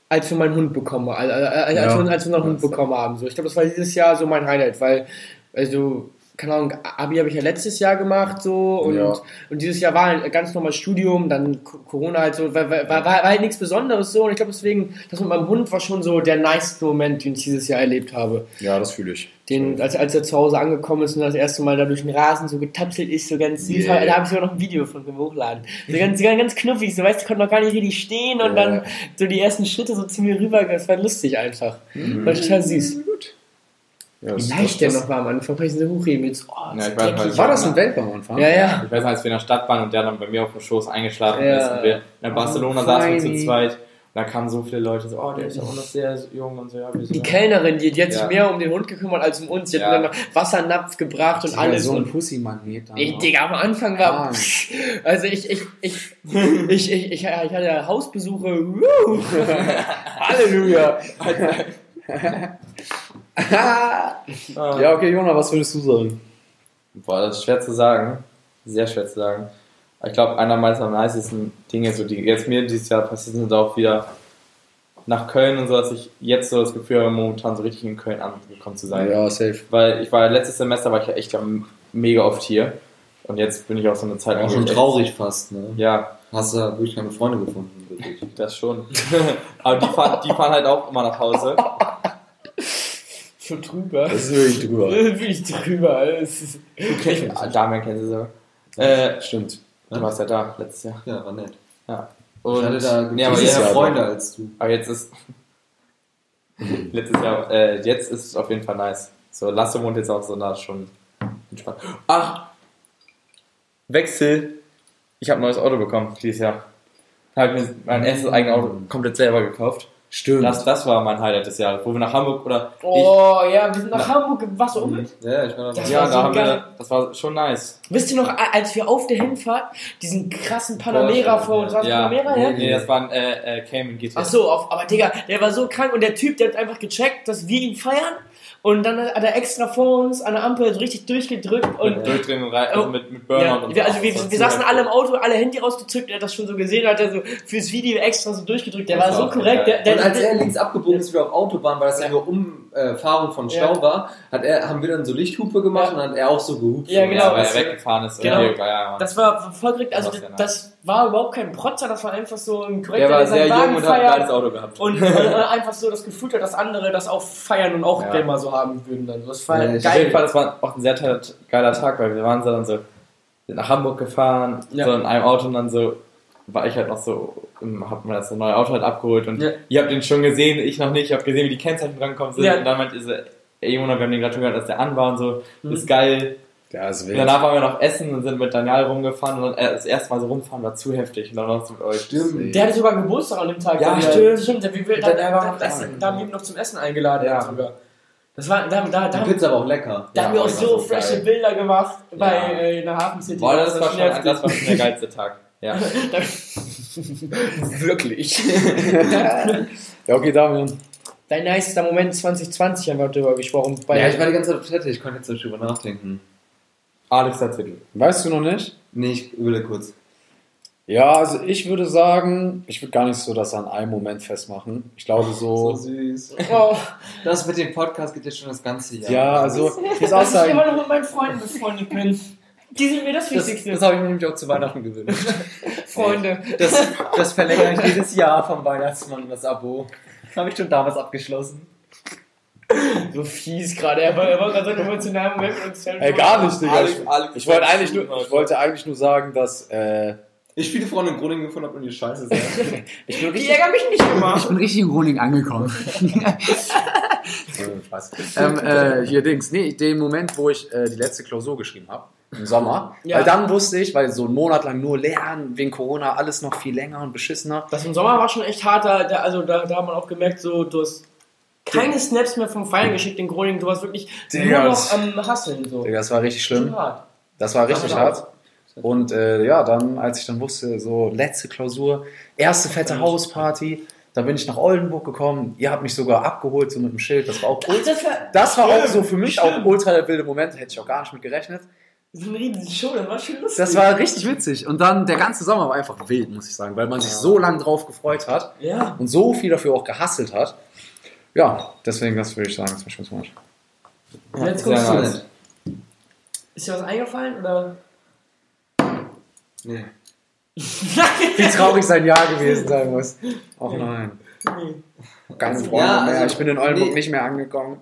[SPEAKER 3] als wir meinen Hund bekommen, als, als,
[SPEAKER 2] Ja.
[SPEAKER 3] als, wir, einen Hund bekommen haben. So, ich glaube, das war dieses Jahr so mein Highlight, weil, also, keine Ahnung, Abi habe ich ja letztes Jahr gemacht so und,
[SPEAKER 2] Ja.
[SPEAKER 3] und dieses Jahr war ein ganz normales Studium, dann Co- Corona halt so, war, war, war, war halt nichts Besonderes so und ich glaube deswegen, das mit meinem Hund war schon so der nice Moment, den ich dieses Jahr erlebt habe.
[SPEAKER 2] Ja, das fühle ich.
[SPEAKER 3] Den, als, als er zu Hause angekommen ist und das erste Mal da durch den Rasen so getapselt ist, so ganz süß,
[SPEAKER 2] Yeah.
[SPEAKER 3] da habe ich sogar noch ein Video von ihm hochladen. So ganz, ganz, ganz knuffig, so weißt du, konnte noch gar nicht richtig stehen und
[SPEAKER 2] Ja.
[SPEAKER 3] dann so die ersten Schritte so zu mir rüber, das war lustig einfach. War total süß.
[SPEAKER 2] Ja,
[SPEAKER 3] Wie leicht der noch war am Anfang, weil ich so hochheben jetzt. Oh,
[SPEAKER 1] Ja, ich weiß, weil-
[SPEAKER 2] War das ein Welpe am Anfang?
[SPEAKER 3] Ja, ja.
[SPEAKER 1] Ich weiß noch, als wir in der Stadt waren und der dann bei mir auf dem Schoß eingeschlafen
[SPEAKER 3] Ja.
[SPEAKER 1] ist und wir in der Barcelona
[SPEAKER 2] Oh,
[SPEAKER 1] saßen wir zu zweit. Und da kamen so viele Leute so, oh, der ist ja auch noch sehr jung und so, ja, wir
[SPEAKER 3] Die Kellnerin, die, die hat sich
[SPEAKER 1] Ja.
[SPEAKER 3] mehr um den Hund gekümmert als um uns. Die hat
[SPEAKER 1] Ja.
[SPEAKER 3] mir dann noch Wassernapf gebracht und alles.
[SPEAKER 2] so ein Pussy-Magnet.
[SPEAKER 3] ich. Digga, am Anfang war.
[SPEAKER 2] Krank.
[SPEAKER 3] Also ich, ich, ich, ich, ich, ich, ich hatte Hausbesuche. (laughs) Halleluja. (laughs) (laughs)
[SPEAKER 2] Ja, okay, Jona, was würdest du sagen?
[SPEAKER 1] Boah, das ist schwer zu sagen. Sehr schwer zu sagen. Aber Ich glaube, einer meiner nicesten Dinge, so, die jetzt mir dieses Jahr passiert sind, auch wieder nach Köln und so, dass ich jetzt so das Gefühl habe, momentan so richtig in Köln angekommen zu sein.
[SPEAKER 2] Ja, safe.
[SPEAKER 1] Weil ich war letztes Semester war ich ja echt ja mega oft hier. Und jetzt bin ich auch so eine Zeit
[SPEAKER 5] Auch
[SPEAKER 1] lang
[SPEAKER 5] schon
[SPEAKER 1] echt-
[SPEAKER 5] traurig fast, ne?
[SPEAKER 1] Ja,
[SPEAKER 5] Hast du wirklich keine Freunde gefunden, wirklich.
[SPEAKER 1] das schon. (laughs) Aber die fahren, die fahren halt auch immer nach Hause.
[SPEAKER 3] Schon drüber.
[SPEAKER 2] Das ist wirklich drüber. (laughs)
[SPEAKER 3] Wirklich drüber. Ist-
[SPEAKER 1] Ah, Damian kennst du so. Äh,
[SPEAKER 2] Stimmt.
[SPEAKER 1] du warst ja da letztes Jahr.
[SPEAKER 5] Ja, war nett.
[SPEAKER 1] Und,
[SPEAKER 5] ich hatte da
[SPEAKER 1] nee, aber jetzt,
[SPEAKER 5] Jahr Freunde als du.
[SPEAKER 1] aber jetzt ist (laughs) letztes Jahr, äh, jetzt ist es auf jeden Fall nice. So, Lasse wohnt jetzt auch so nah schon entspannt. Ach! Wechsel. Ich habe ein neues Auto bekommen dieses Jahr. Habe mir mein erstes eigenes Auto komplett selber gekauft.
[SPEAKER 2] Stimmt.
[SPEAKER 1] Das, das war mein Highlight des Jahres, wo wir nach Hamburg oder
[SPEAKER 3] Oh ja, wir sind nach Hamburg. Warst du um?
[SPEAKER 5] Ja, ich war da
[SPEAKER 3] Das
[SPEAKER 1] ich, ja,
[SPEAKER 3] war
[SPEAKER 1] da
[SPEAKER 3] so
[SPEAKER 1] haben
[SPEAKER 3] geil.
[SPEAKER 1] wir, das war schon nice.
[SPEAKER 3] Wisst ihr noch, als wir auf der Hinfahrt diesen krassen Panamera
[SPEAKER 5] Porsche,
[SPEAKER 3] vor uns
[SPEAKER 1] Ja,
[SPEAKER 3] Panamera, ja?
[SPEAKER 1] nee, das war ein äh, äh, Cayman GT.
[SPEAKER 3] Ach so, auf, aber Digga, der war so krank und der Typ, der hat einfach gecheckt, dass wir ihn feiern und dann hat er extra vor uns an der Ampel so richtig durchgedrückt und
[SPEAKER 1] Mit Durchdrehen und rein, also
[SPEAKER 3] Oh.
[SPEAKER 1] mit, mit Burner
[SPEAKER 3] ja,
[SPEAKER 1] und
[SPEAKER 3] wir, also
[SPEAKER 1] so.
[SPEAKER 3] wir,
[SPEAKER 1] war
[SPEAKER 3] wir saßen alle im Auto, alle Handy rausgezückt, er hat das schon so gesehen, hat er so fürs Video extra so durchgedrückt, der war so
[SPEAKER 1] war
[SPEAKER 3] korrekt, der, der,
[SPEAKER 5] Und als er links abgebogen ist, wieder auf Autobahn, weil das ja nur Umfahrung von Stau
[SPEAKER 3] Ja.
[SPEAKER 5] war, hat er, haben wir dann so Lichthupe gemacht
[SPEAKER 3] Ja.
[SPEAKER 5] und dann hat er auch so gehupt.
[SPEAKER 3] Ja, genau.
[SPEAKER 1] Ja, weil er weggefahren ist.
[SPEAKER 3] Genau.
[SPEAKER 1] Ja,
[SPEAKER 3] das war voll korrekt, also
[SPEAKER 1] Das
[SPEAKER 3] das,
[SPEAKER 1] war
[SPEAKER 3] war überhaupt kein Protzer, das war einfach so ein
[SPEAKER 1] Der
[SPEAKER 3] korrekter,
[SPEAKER 1] war
[SPEAKER 3] der seinen
[SPEAKER 1] sehr
[SPEAKER 3] Wagen
[SPEAKER 1] jung und hat ein geiles Auto gehabt.
[SPEAKER 3] Und, und einfach so das Gefühl hat, dass andere das auch feiern und auch
[SPEAKER 1] Ja.
[SPEAKER 3] gerne mal so haben würden. Dann. Das war
[SPEAKER 5] Ja, ich-
[SPEAKER 1] Auf jeden
[SPEAKER 3] geil.
[SPEAKER 1] Fall, das war auch ein sehr toller- geiler Tag, weil wir waren so dann so nach Hamburg gefahren,
[SPEAKER 3] Ja.
[SPEAKER 1] so in einem Auto und dann so war ich halt noch so, hab mir das neue Auto halt abgeholt und
[SPEAKER 3] Ja.
[SPEAKER 1] ihr habt den schon gesehen, ich noch nicht, ich hab gesehen, wie die Kennzeichen drankommen sind
[SPEAKER 3] Ja.
[SPEAKER 1] und dann meinte ihr so, ey Jona, wir haben den gerade schon gehört, dass der an war und so,
[SPEAKER 3] Mhm.
[SPEAKER 1] ist geil.
[SPEAKER 2] Ja, ist
[SPEAKER 1] Und
[SPEAKER 2] wild.
[SPEAKER 1] danach waren wir noch essen und sind mit Daniel rumgefahren und dann äh, das erste Mal so rumfahren war zu heftig und dann noch so mit euch.
[SPEAKER 5] Stimmt.
[SPEAKER 3] Der hatte sogar Geburtstag an dem Tag.
[SPEAKER 1] Ja, stimmt.
[SPEAKER 3] stimmt. Da, wir, da,
[SPEAKER 1] Der- der war
[SPEAKER 3] da,
[SPEAKER 1] noch
[SPEAKER 3] das,
[SPEAKER 1] da.
[SPEAKER 3] haben wir ihn noch zum Essen eingeladen.
[SPEAKER 1] Ja.
[SPEAKER 3] Sogar. Das war, da, da, da,
[SPEAKER 5] Die Pizza war auch lecker.
[SPEAKER 3] da haben wir auch so
[SPEAKER 1] so
[SPEAKER 3] frische
[SPEAKER 1] geil.
[SPEAKER 3] Bilder gemacht bei
[SPEAKER 1] Ja.
[SPEAKER 3] äh, in der Hafen City.
[SPEAKER 1] Boah, das, war schon, das war schon der geilste Tag. Ja. (laughs)
[SPEAKER 3] Wirklich. (laughs)
[SPEAKER 2] Ja, okay, Damian.
[SPEAKER 3] Dein nicester Moment 2020 haben wir darüber gesprochen. Bei
[SPEAKER 5] Ja, ich war die ganze Zeit auf Toilette, ich konnte jetzt nicht drüber nachdenken.
[SPEAKER 1] Alex erzähl.
[SPEAKER 2] Weißt du noch nicht?
[SPEAKER 5] Nee, ich will kurz.
[SPEAKER 2] Ja, also ich würde sagen, ich würde gar nicht so das an einem Moment festmachen. Ich glaube so.
[SPEAKER 5] süß.
[SPEAKER 3] oh,
[SPEAKER 5] Das mit dem Podcast geht jetzt schon das ganze Jahr.
[SPEAKER 2] ja, also ich muss auch
[SPEAKER 3] dass ich
[SPEAKER 2] sagen,
[SPEAKER 3] immer noch mit meinen Freunden befreundet bin. Die sind mir das
[SPEAKER 4] Das,
[SPEAKER 3] Wichtigste.
[SPEAKER 4] das habe ich mir nämlich auch zu Weihnachten gewünscht. (laughs)
[SPEAKER 3] Freunde.
[SPEAKER 4] Das, das verlängere ich jedes Jahr vom Weihnachtsmann, das Abo. Das habe ich schon damals abgeschlossen.
[SPEAKER 3] So fies gerade. Er war, er war gerade so emotional Moment mit uns
[SPEAKER 2] Ey, gar nicht, Digga. Ich, ich, wollte eigentlich nur, ich wollte eigentlich nur sagen, dass äh,
[SPEAKER 5] Ich viele Freunde in Groningen gefunden habe und die Scheiße sehr. (laughs)
[SPEAKER 2] ich bin
[SPEAKER 3] Die
[SPEAKER 2] richtig,
[SPEAKER 3] ärgern mich nicht immer.
[SPEAKER 6] Ich bin richtig in Groningen angekommen. (laughs) (laughs)
[SPEAKER 2] Spaß. ähm, äh, hier Dings, nee, den Moment, wo ich äh, die letzte Klausur geschrieben habe, im Sommer,
[SPEAKER 3] Ja.
[SPEAKER 2] weil dann wusste ich, weil so einen Monat lang nur lernen, wegen Corona, alles noch viel länger und beschissener.
[SPEAKER 3] Das im Sommer war schon echt hart. Da, da, also da, da hat man auch gemerkt, so, du hast keine Snaps mehr vom Feiern geschickt in Groningen. Du warst wirklich
[SPEAKER 2] Digga,
[SPEAKER 3] nur noch am Hasseln. So.
[SPEAKER 2] Digga, Das war richtig schlimm. Das war richtig hart. Und äh, ja, dann, als ich dann wusste, so letzte Klausur, erste fette Hausparty, da bin ich nach Oldenburg gekommen. Ihr habt mich sogar abgeholt, so mit dem Schild. Das war auch
[SPEAKER 3] Ach, das war,
[SPEAKER 2] Das war auch
[SPEAKER 3] Stimmt,
[SPEAKER 2] so für mich auch ultra der wilde Moment, hätte ich auch gar nicht mit gerechnet.
[SPEAKER 3] so eine riesige Show, das war schon lustig.
[SPEAKER 2] Das war richtig witzig. Und dann der ganze Sommer war einfach wild, muss ich sagen, weil man sich so lange drauf gefreut hat
[SPEAKER 3] Ja.
[SPEAKER 2] und so viel dafür auch gehasselt hat. Ja, deswegen, das würde ich sagen, das war schon Moment.
[SPEAKER 3] Jetzt
[SPEAKER 1] sehr
[SPEAKER 3] kommst du.
[SPEAKER 1] nice.
[SPEAKER 3] Ist dir was eingefallen? Oder?
[SPEAKER 5] Nee. (laughs)
[SPEAKER 2] Wie traurig sein Jahr gewesen sein muss. Oh nein. Keine Freunde
[SPEAKER 5] Ja,
[SPEAKER 2] mehr.
[SPEAKER 5] also,
[SPEAKER 2] Ich bin in Oldenburg
[SPEAKER 5] nee.
[SPEAKER 2] nicht mehr angekommen.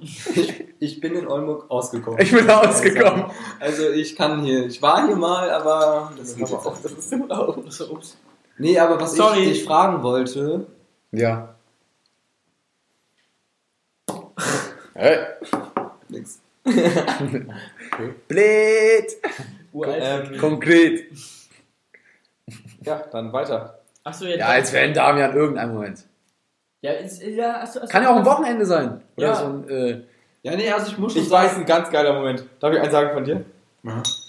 [SPEAKER 5] Ich bin in Oldenburg ausgekommen.
[SPEAKER 2] Ich bin ausgekommen.
[SPEAKER 5] Also ich kann hier, ich war hier mal, aber das geht
[SPEAKER 3] Aber
[SPEAKER 5] jetzt
[SPEAKER 3] auch, das ist immer auch. Ups.
[SPEAKER 5] Nee, aber was
[SPEAKER 3] Sorry.
[SPEAKER 5] ich dich fragen wollte,
[SPEAKER 2] Ja. Hey.
[SPEAKER 5] nix. (laughs)
[SPEAKER 2] Blöd.
[SPEAKER 3] Uralt.
[SPEAKER 1] Ähm,
[SPEAKER 2] Konkret.
[SPEAKER 1] Ja, dann weiter.
[SPEAKER 3] Achso, jetzt.
[SPEAKER 2] Ja, als wäre Damian irgendein Moment.
[SPEAKER 3] Ja, ist, ja hast du, hast
[SPEAKER 2] Kann ja auch ein Wochenende sein. Oder
[SPEAKER 3] Ja.
[SPEAKER 2] so ein, äh,
[SPEAKER 5] Ja, nee, also ich muss schon
[SPEAKER 1] Ich weiß, ein ganz geiler Moment. Darf ich einen sagen von dir?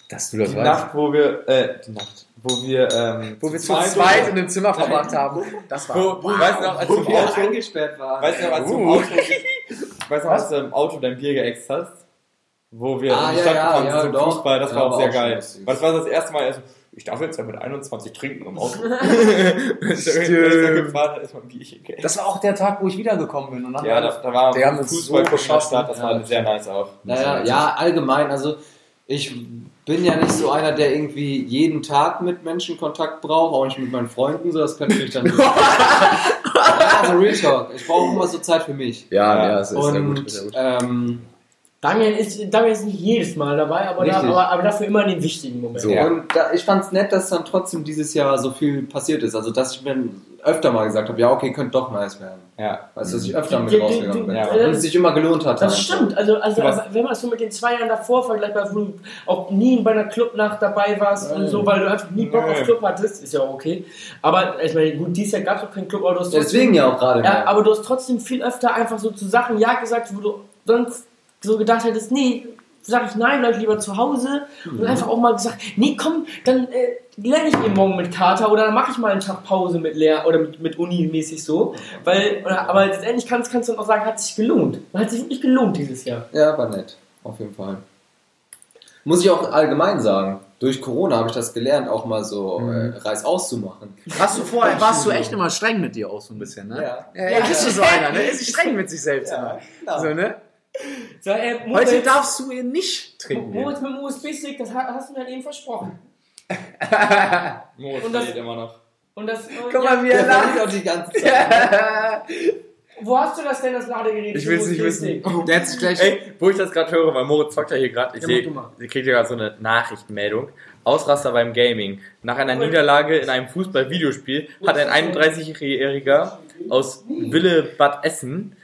[SPEAKER 2] dass du das
[SPEAKER 1] Die
[SPEAKER 2] weißt.
[SPEAKER 1] Nacht, wo wir, äh, die Nacht, wo wir, ähm,
[SPEAKER 2] Wo wir zu zweit in dem Zimmer verbracht haben. Das war.
[SPEAKER 1] wo, wo, weißt du noch, als du im
[SPEAKER 5] wir
[SPEAKER 1] Auto,
[SPEAKER 5] eingesperrt waren.
[SPEAKER 1] weißt du noch, als du im
[SPEAKER 2] Uh.
[SPEAKER 1] Auto, weißt du noch, als du im Auto dein Bier geäxt hast? Wo wir
[SPEAKER 5] Ah,
[SPEAKER 1] in die
[SPEAKER 5] ja,
[SPEAKER 1] Stadt
[SPEAKER 5] ja,
[SPEAKER 1] gefahren
[SPEAKER 5] ja,
[SPEAKER 1] sind zum
[SPEAKER 5] doch.
[SPEAKER 1] Fußball, das
[SPEAKER 5] Ja,
[SPEAKER 1] war auch
[SPEAKER 5] war
[SPEAKER 1] sehr geil.
[SPEAKER 5] lustig.
[SPEAKER 1] Was war das erste Mal? Ich darf jetzt ja mit 21 trinken im Auto. (laughs) Ich gefahren ein Bierchen.
[SPEAKER 2] Das war auch der Tag, wo ich wiedergekommen bin. Und dann
[SPEAKER 1] Ja, da, da war
[SPEAKER 2] Die haben
[SPEAKER 1] Fußball
[SPEAKER 2] so
[SPEAKER 1] der
[SPEAKER 2] geschossen.
[SPEAKER 1] Das
[SPEAKER 5] Ja,
[SPEAKER 1] war sehr nice auch.
[SPEAKER 5] Naja, ja, allgemein, also ich bin ja nicht so einer, der irgendwie jeden Tag mit Menschen Kontakt braucht, auch nicht mit meinen Freunden, so das könnte mich dann. (laughs) ja, also Real Talk. Ich brauche immer so Zeit für mich.
[SPEAKER 2] Ja,
[SPEAKER 1] Ja.
[SPEAKER 2] ja, es ist sehr gut.
[SPEAKER 5] Und
[SPEAKER 2] Sehr gut.
[SPEAKER 5] ähm,
[SPEAKER 3] Damian ist, Damian ist nicht jedes Mal dabei, aber, da, aber, aber dafür immer in den wichtigen Momenten.
[SPEAKER 2] So. Ja.
[SPEAKER 5] Und da, ich fand es nett, dass dann trotzdem dieses Jahr so viel passiert ist. Also, dass ich mir öfter mal gesagt habe, ja, okay, könnte doch nice werden.
[SPEAKER 1] Ja.
[SPEAKER 5] Weißt du, dass ich öfter mit rausgegangen bin.
[SPEAKER 1] ja.
[SPEAKER 5] Und es sich immer gelohnt hat.
[SPEAKER 3] Das stimmt, also, also
[SPEAKER 1] Was?
[SPEAKER 3] wenn man es so mit den zwei Jahren davor vergleicht, wo du auch nie bei einer Clubnacht dabei warst und so, weil du einfach nie Bock
[SPEAKER 1] Nee.
[SPEAKER 3] auf Club hattest, ist ja auch okay. Aber ich meine, gut, dieses Jahr gab es auch keinen Club, aber du hast
[SPEAKER 5] Deswegen ja auch gerade.
[SPEAKER 3] Ja, aber du hast trotzdem viel öfter einfach so zu Sachen Ja gesagt, wo du sonst so gedacht hättest, nee, sag ich nein, bleib lieber zu Hause. Und einfach auch mal gesagt, nee, komm, dann äh, lerne ich eben morgen mit Kater oder dann mache ich mal einen Tag Pause mit Lehr oder mit, mit Uni mäßig so. Weil, oder, aber letztendlich kannst, kannst du auch sagen, hat sich gelohnt. Hat sich wirklich gelohnt dieses Jahr.
[SPEAKER 5] Ja, war nett. Auf jeden Fall. Muss ich auch allgemein sagen. Durch Corona habe ich das gelernt, auch mal so
[SPEAKER 2] Mhm.
[SPEAKER 5] äh, Reiß auszumachen.
[SPEAKER 2] Hast du vorher, warst du echt immer streng mit dir auch so ein bisschen, ne?
[SPEAKER 5] Ja.
[SPEAKER 2] Ja, ja, bist du so einer, ne? Ist streng mit sich selbst immer.
[SPEAKER 5] genau.
[SPEAKER 2] So, ne?
[SPEAKER 3] So, äh,
[SPEAKER 2] Heute
[SPEAKER 3] Moritz,
[SPEAKER 2] darfst du ihr nicht trinken.
[SPEAKER 3] Moritz mit dem USB-Stick, das ha- hast du mir eben versprochen. (laughs)
[SPEAKER 1] Moritz
[SPEAKER 3] Und das-
[SPEAKER 1] immer noch.
[SPEAKER 3] Und das, äh,
[SPEAKER 2] Guck mal, wie er lacht.
[SPEAKER 5] auch die ganze Zeit. (laughs)
[SPEAKER 3] Wo hast du das denn, das Ladegerät?
[SPEAKER 2] Ich
[SPEAKER 3] für
[SPEAKER 2] will's nicht
[SPEAKER 3] USB-Stick?
[SPEAKER 4] Der hat sich gleich.
[SPEAKER 1] Ey, wo ich das gerade höre, weil Moritz zockt ja hier gerade, ich
[SPEAKER 3] Ja,
[SPEAKER 1] sehe, ihr kriegt ja gerade so eine Nachrichtenmeldung. Ausraster beim Gaming. Nach einer Niederlage in einem Fußball-Videospiel hat ein 31-Jähriger aus Wille Bad Essen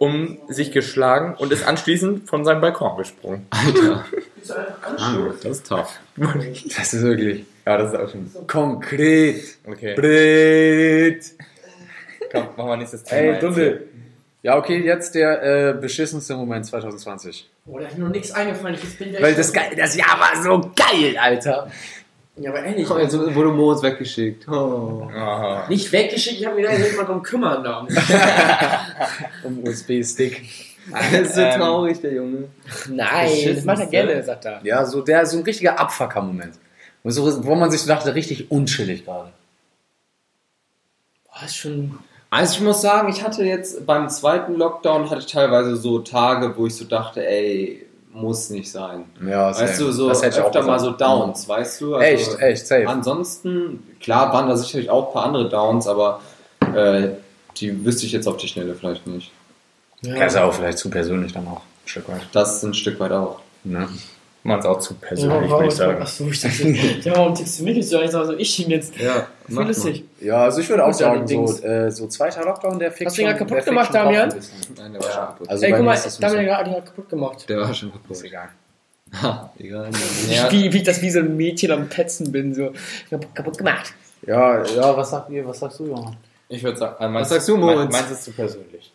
[SPEAKER 1] um sich geschlagen und ist anschließend von seinem Balkon gesprungen.
[SPEAKER 5] Alter.
[SPEAKER 3] Einfach (laughs) anschluss?
[SPEAKER 5] Das ist tough.
[SPEAKER 2] Das ist wirklich
[SPEAKER 1] Ja, das ist auch schon.
[SPEAKER 2] konkret.
[SPEAKER 1] Okay.
[SPEAKER 2] Blöd.
[SPEAKER 1] Komm, machen wir nächstes Thema.
[SPEAKER 2] Ey, Dunde. Ja, okay, jetzt der äh, beschissenste Moment 2020.
[SPEAKER 3] Oh, da ist mir noch nichts eingefallen. Ich bin
[SPEAKER 2] Weil das, geil, das Jahr war so geil, Alter.
[SPEAKER 3] Ja, aber ehrlich.
[SPEAKER 5] Komm, jetzt wurde Moritz weggeschickt. Oh.
[SPEAKER 1] Aha.
[SPEAKER 3] Nicht weggeschickt, ich habe mir da jetzt mal drum kümmern da. (laughs)
[SPEAKER 2] Um USB-Stick.
[SPEAKER 5] Das ist so
[SPEAKER 1] Ähm,
[SPEAKER 5] traurig, der Junge.
[SPEAKER 3] Nein, das macht er gerne, sagt er.
[SPEAKER 2] Ja, so der so ein richtiger Abfucker-Moment. Wo so- Wo man sich so dachte, richtig unchillig gerade.
[SPEAKER 3] Boah, ist schon.
[SPEAKER 5] Also ich muss sagen, ich hatte jetzt beim zweiten Lockdown hatte ich teilweise so Tage, wo ich so dachte, ey, muss nicht sein.
[SPEAKER 2] Ja,
[SPEAKER 5] Weißt du, so
[SPEAKER 2] das hätte ich auch
[SPEAKER 5] öfter mal so. Downs, weißt du? Also
[SPEAKER 2] Echt, echt, safe.
[SPEAKER 5] Ansonsten, klar waren da sicherlich auch ein paar andere Downs, aber äh, die wüsste ich jetzt auf die Schnelle vielleicht nicht.
[SPEAKER 2] Ja, ist ja auch vielleicht zu persönlich dann auch. Ein Stück weit.
[SPEAKER 5] Das ist ein Stück weit auch.
[SPEAKER 2] Ne?
[SPEAKER 1] Man ist auch zu
[SPEAKER 3] Ja,
[SPEAKER 1] persönlich,
[SPEAKER 3] warum,
[SPEAKER 1] würde ich sagen.
[SPEAKER 3] Achso, ich dachte, (laughs) ja, warum tippst du mich jetzt so? Ich sag so, ich ihn jetzt.
[SPEAKER 5] Ja,
[SPEAKER 3] Voll lustig.
[SPEAKER 2] Ja, also ich würde auch
[SPEAKER 3] ja
[SPEAKER 2] sagen, so, äh, so zweiter Lockdown, der fickt
[SPEAKER 3] Hast du ihn
[SPEAKER 2] schon-
[SPEAKER 3] gerade kaputt gemacht, Damian?
[SPEAKER 5] Nein, der war schon kaputt.
[SPEAKER 2] Also
[SPEAKER 3] Ey, guck mal, Damian
[SPEAKER 2] nicht
[SPEAKER 3] hat ihn gerade kaputt gemacht.
[SPEAKER 5] Der war schon kaputt.
[SPEAKER 2] Ist egal.
[SPEAKER 5] Ha, egal.
[SPEAKER 1] Ja.
[SPEAKER 3] Wie, wie ich das wie so ein Mädchen am Petzen bin, so. Ich hab kaputt gemacht.
[SPEAKER 2] Ja, ja, was sagt ihr, was sagst du, Johann?
[SPEAKER 1] Ich würde sagen, also meins-
[SPEAKER 5] sagst du, Moritz?
[SPEAKER 1] Meins ist zu persönlich.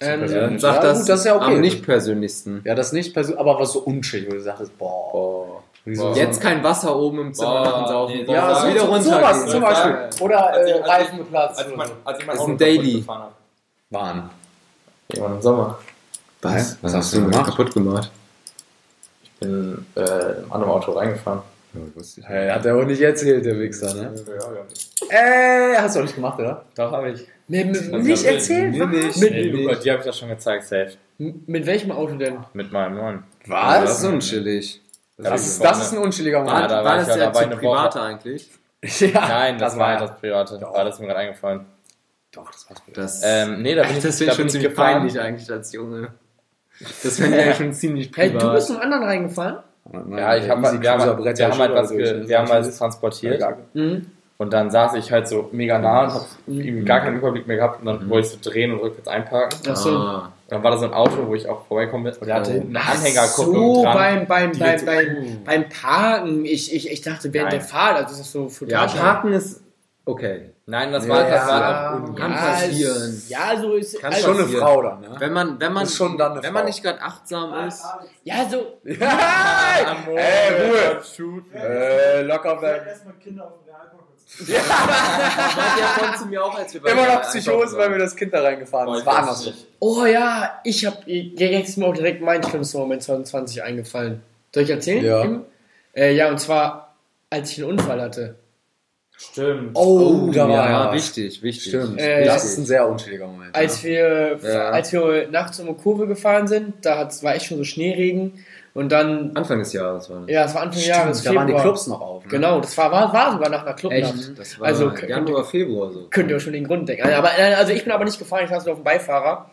[SPEAKER 3] Ähm,
[SPEAKER 2] Ja,
[SPEAKER 5] sag
[SPEAKER 2] Ja,
[SPEAKER 5] das,
[SPEAKER 2] gut, das ist ja okay.
[SPEAKER 5] am nicht persönlichsten.
[SPEAKER 2] Ja, das nicht persönlich, aber was so unschuldig, wo du sagst, boah.
[SPEAKER 5] Boah.
[SPEAKER 2] wieso
[SPEAKER 5] Jetzt kein Wasser oben im Zimmer machen saufen.
[SPEAKER 1] nee,
[SPEAKER 2] Ja,
[SPEAKER 1] Ja,
[SPEAKER 2] so,
[SPEAKER 5] wieder
[SPEAKER 2] so,
[SPEAKER 5] runter.
[SPEAKER 2] sowas
[SPEAKER 5] gehen.
[SPEAKER 2] zum Beispiel.
[SPEAKER 5] Ja.
[SPEAKER 2] Oder
[SPEAKER 1] Als ich-
[SPEAKER 2] äh,
[SPEAKER 1] als ich-
[SPEAKER 2] Reifen geplatzt.
[SPEAKER 1] Als ich mein,
[SPEAKER 2] so.
[SPEAKER 1] als ich mein
[SPEAKER 5] Das ist ein Daily.
[SPEAKER 2] Waren.
[SPEAKER 1] Irgendwann im Sommer.
[SPEAKER 2] Was? Was hast
[SPEAKER 5] du
[SPEAKER 2] du gemacht?
[SPEAKER 5] kaputt gemacht?
[SPEAKER 1] Ich bin äh, im anderen Auto reingefahren.
[SPEAKER 2] Hey, hat er auch nicht erzählt, der Wichser, ne?
[SPEAKER 1] Ja, ja.
[SPEAKER 2] Äh, hast du auch nicht gemacht, oder?
[SPEAKER 1] Doch, habe ich.
[SPEAKER 3] mit, mit,
[SPEAKER 1] Das
[SPEAKER 3] nicht
[SPEAKER 1] ich-
[SPEAKER 3] erzählt? was?
[SPEAKER 5] nicht.
[SPEAKER 3] Mit,
[SPEAKER 1] Nee, Luca, die habe ich ja schon gezeigt, safe.
[SPEAKER 3] mit welchem Auto denn?
[SPEAKER 1] Mit meinem neuen.
[SPEAKER 5] Das ist unchillig.
[SPEAKER 2] Das ist, das ist ein unschuldiger
[SPEAKER 1] Ja,
[SPEAKER 2] Moment.
[SPEAKER 1] da
[SPEAKER 5] war,
[SPEAKER 1] war
[SPEAKER 5] das
[SPEAKER 1] ich ja
[SPEAKER 5] ja zu private eigentlich? (laughs)
[SPEAKER 2] Ja,
[SPEAKER 1] Nein, das, war
[SPEAKER 2] ja.
[SPEAKER 1] das Private.
[SPEAKER 2] Doch.
[SPEAKER 1] War das mir gerade eingefallen.
[SPEAKER 2] Doch, das war's.
[SPEAKER 5] Das,
[SPEAKER 1] Ähm, nee, da bin ich,
[SPEAKER 5] das
[SPEAKER 1] da
[SPEAKER 5] ich schon
[SPEAKER 1] ich
[SPEAKER 5] ziemlich peinlich eigentlich als Junge. Das (laughs) ich ja schon ziemlich
[SPEAKER 3] Hey,
[SPEAKER 5] privat.
[SPEAKER 3] du bist zum anderen reingefahren?
[SPEAKER 1] Ja, ich hab, halt- wir, haben, halt- wir haben halt was, ge, wir haben halt transportiert
[SPEAKER 3] Mhm.
[SPEAKER 1] und dann saß ich halt so mega nah und hab irgendwie gar keinen Überblick mehr gehabt und dann wollte ich so drehen und rückwärts einparken.
[SPEAKER 3] Achso.
[SPEAKER 5] Ah.
[SPEAKER 1] Und dann war da so ein Auto, wo ich auch vorbeikommen bin und der hatte
[SPEAKER 5] Oh.
[SPEAKER 1] hinten eine Anhängerkupplung
[SPEAKER 3] so,
[SPEAKER 1] dran.
[SPEAKER 3] beim, beim, beim,
[SPEAKER 1] so-
[SPEAKER 3] beim, beim Parken. Ich, ich, ich dachte, während
[SPEAKER 1] Nein.
[SPEAKER 3] der Fahrt, also das ist so für
[SPEAKER 5] Ja, parken ist okay.
[SPEAKER 1] Nein, das war, das war
[SPEAKER 2] Ja.
[SPEAKER 1] auch
[SPEAKER 5] Kann
[SPEAKER 3] ja,
[SPEAKER 5] passieren.
[SPEAKER 3] es- Ja, so ist
[SPEAKER 5] Kann
[SPEAKER 3] also,
[SPEAKER 2] Schon eine
[SPEAKER 5] passieren.
[SPEAKER 2] Frau dann, ne?
[SPEAKER 5] Wenn man, wenn man,
[SPEAKER 2] Ist schon dann eine
[SPEAKER 5] wenn man nicht gerade achtsam ist.
[SPEAKER 3] Ja, so. (laughs)
[SPEAKER 2] Ey, Ruhe! Äh, locker bleiben.
[SPEAKER 6] Erstmal Kinder auf den Realpark. (laughs)
[SPEAKER 5] Meint ja vorhin zu mir auch, als wir bei
[SPEAKER 2] Immer
[SPEAKER 5] der
[SPEAKER 2] noch Psychose, weil wir das Kind da reingefahren sind. Das war anders.
[SPEAKER 3] Oh ja, ich hab. Jetzt ist mir auch direkt mein schlimmster Moment 2020 eingefallen. Soll ich erzählen?
[SPEAKER 2] Ja.
[SPEAKER 3] Äh, ja, und zwar, als ich einen Unfall hatte.
[SPEAKER 1] Stimmt.
[SPEAKER 2] Oh, da war
[SPEAKER 5] ja,
[SPEAKER 2] ja.
[SPEAKER 5] wichtig, wichtig.
[SPEAKER 2] Stimmt.
[SPEAKER 3] Äh,
[SPEAKER 2] das ist ein sehr unschuldiger Moment.
[SPEAKER 3] Als wir,
[SPEAKER 5] Ja.
[SPEAKER 3] als wir nachts um eine Kurve gefahren sind, da hat's, war echt schon so Schneeregen. Und dann,
[SPEAKER 5] Anfang des Jahres war das.
[SPEAKER 3] ja, es war Anfang des Jahres.
[SPEAKER 2] da waren die. Clubs noch auf. Ne?
[SPEAKER 3] Genau, das war, war, war sogar nach einer Clubnacht.
[SPEAKER 5] Echt? Das war
[SPEAKER 3] Also,
[SPEAKER 5] also,
[SPEAKER 3] könnt
[SPEAKER 5] Januar, Februar so.
[SPEAKER 3] Könnt ihr euch schon den Grund denken. Aber, äh, also ich bin aber nicht gefahren, ich saß nur auf dem Beifahrer.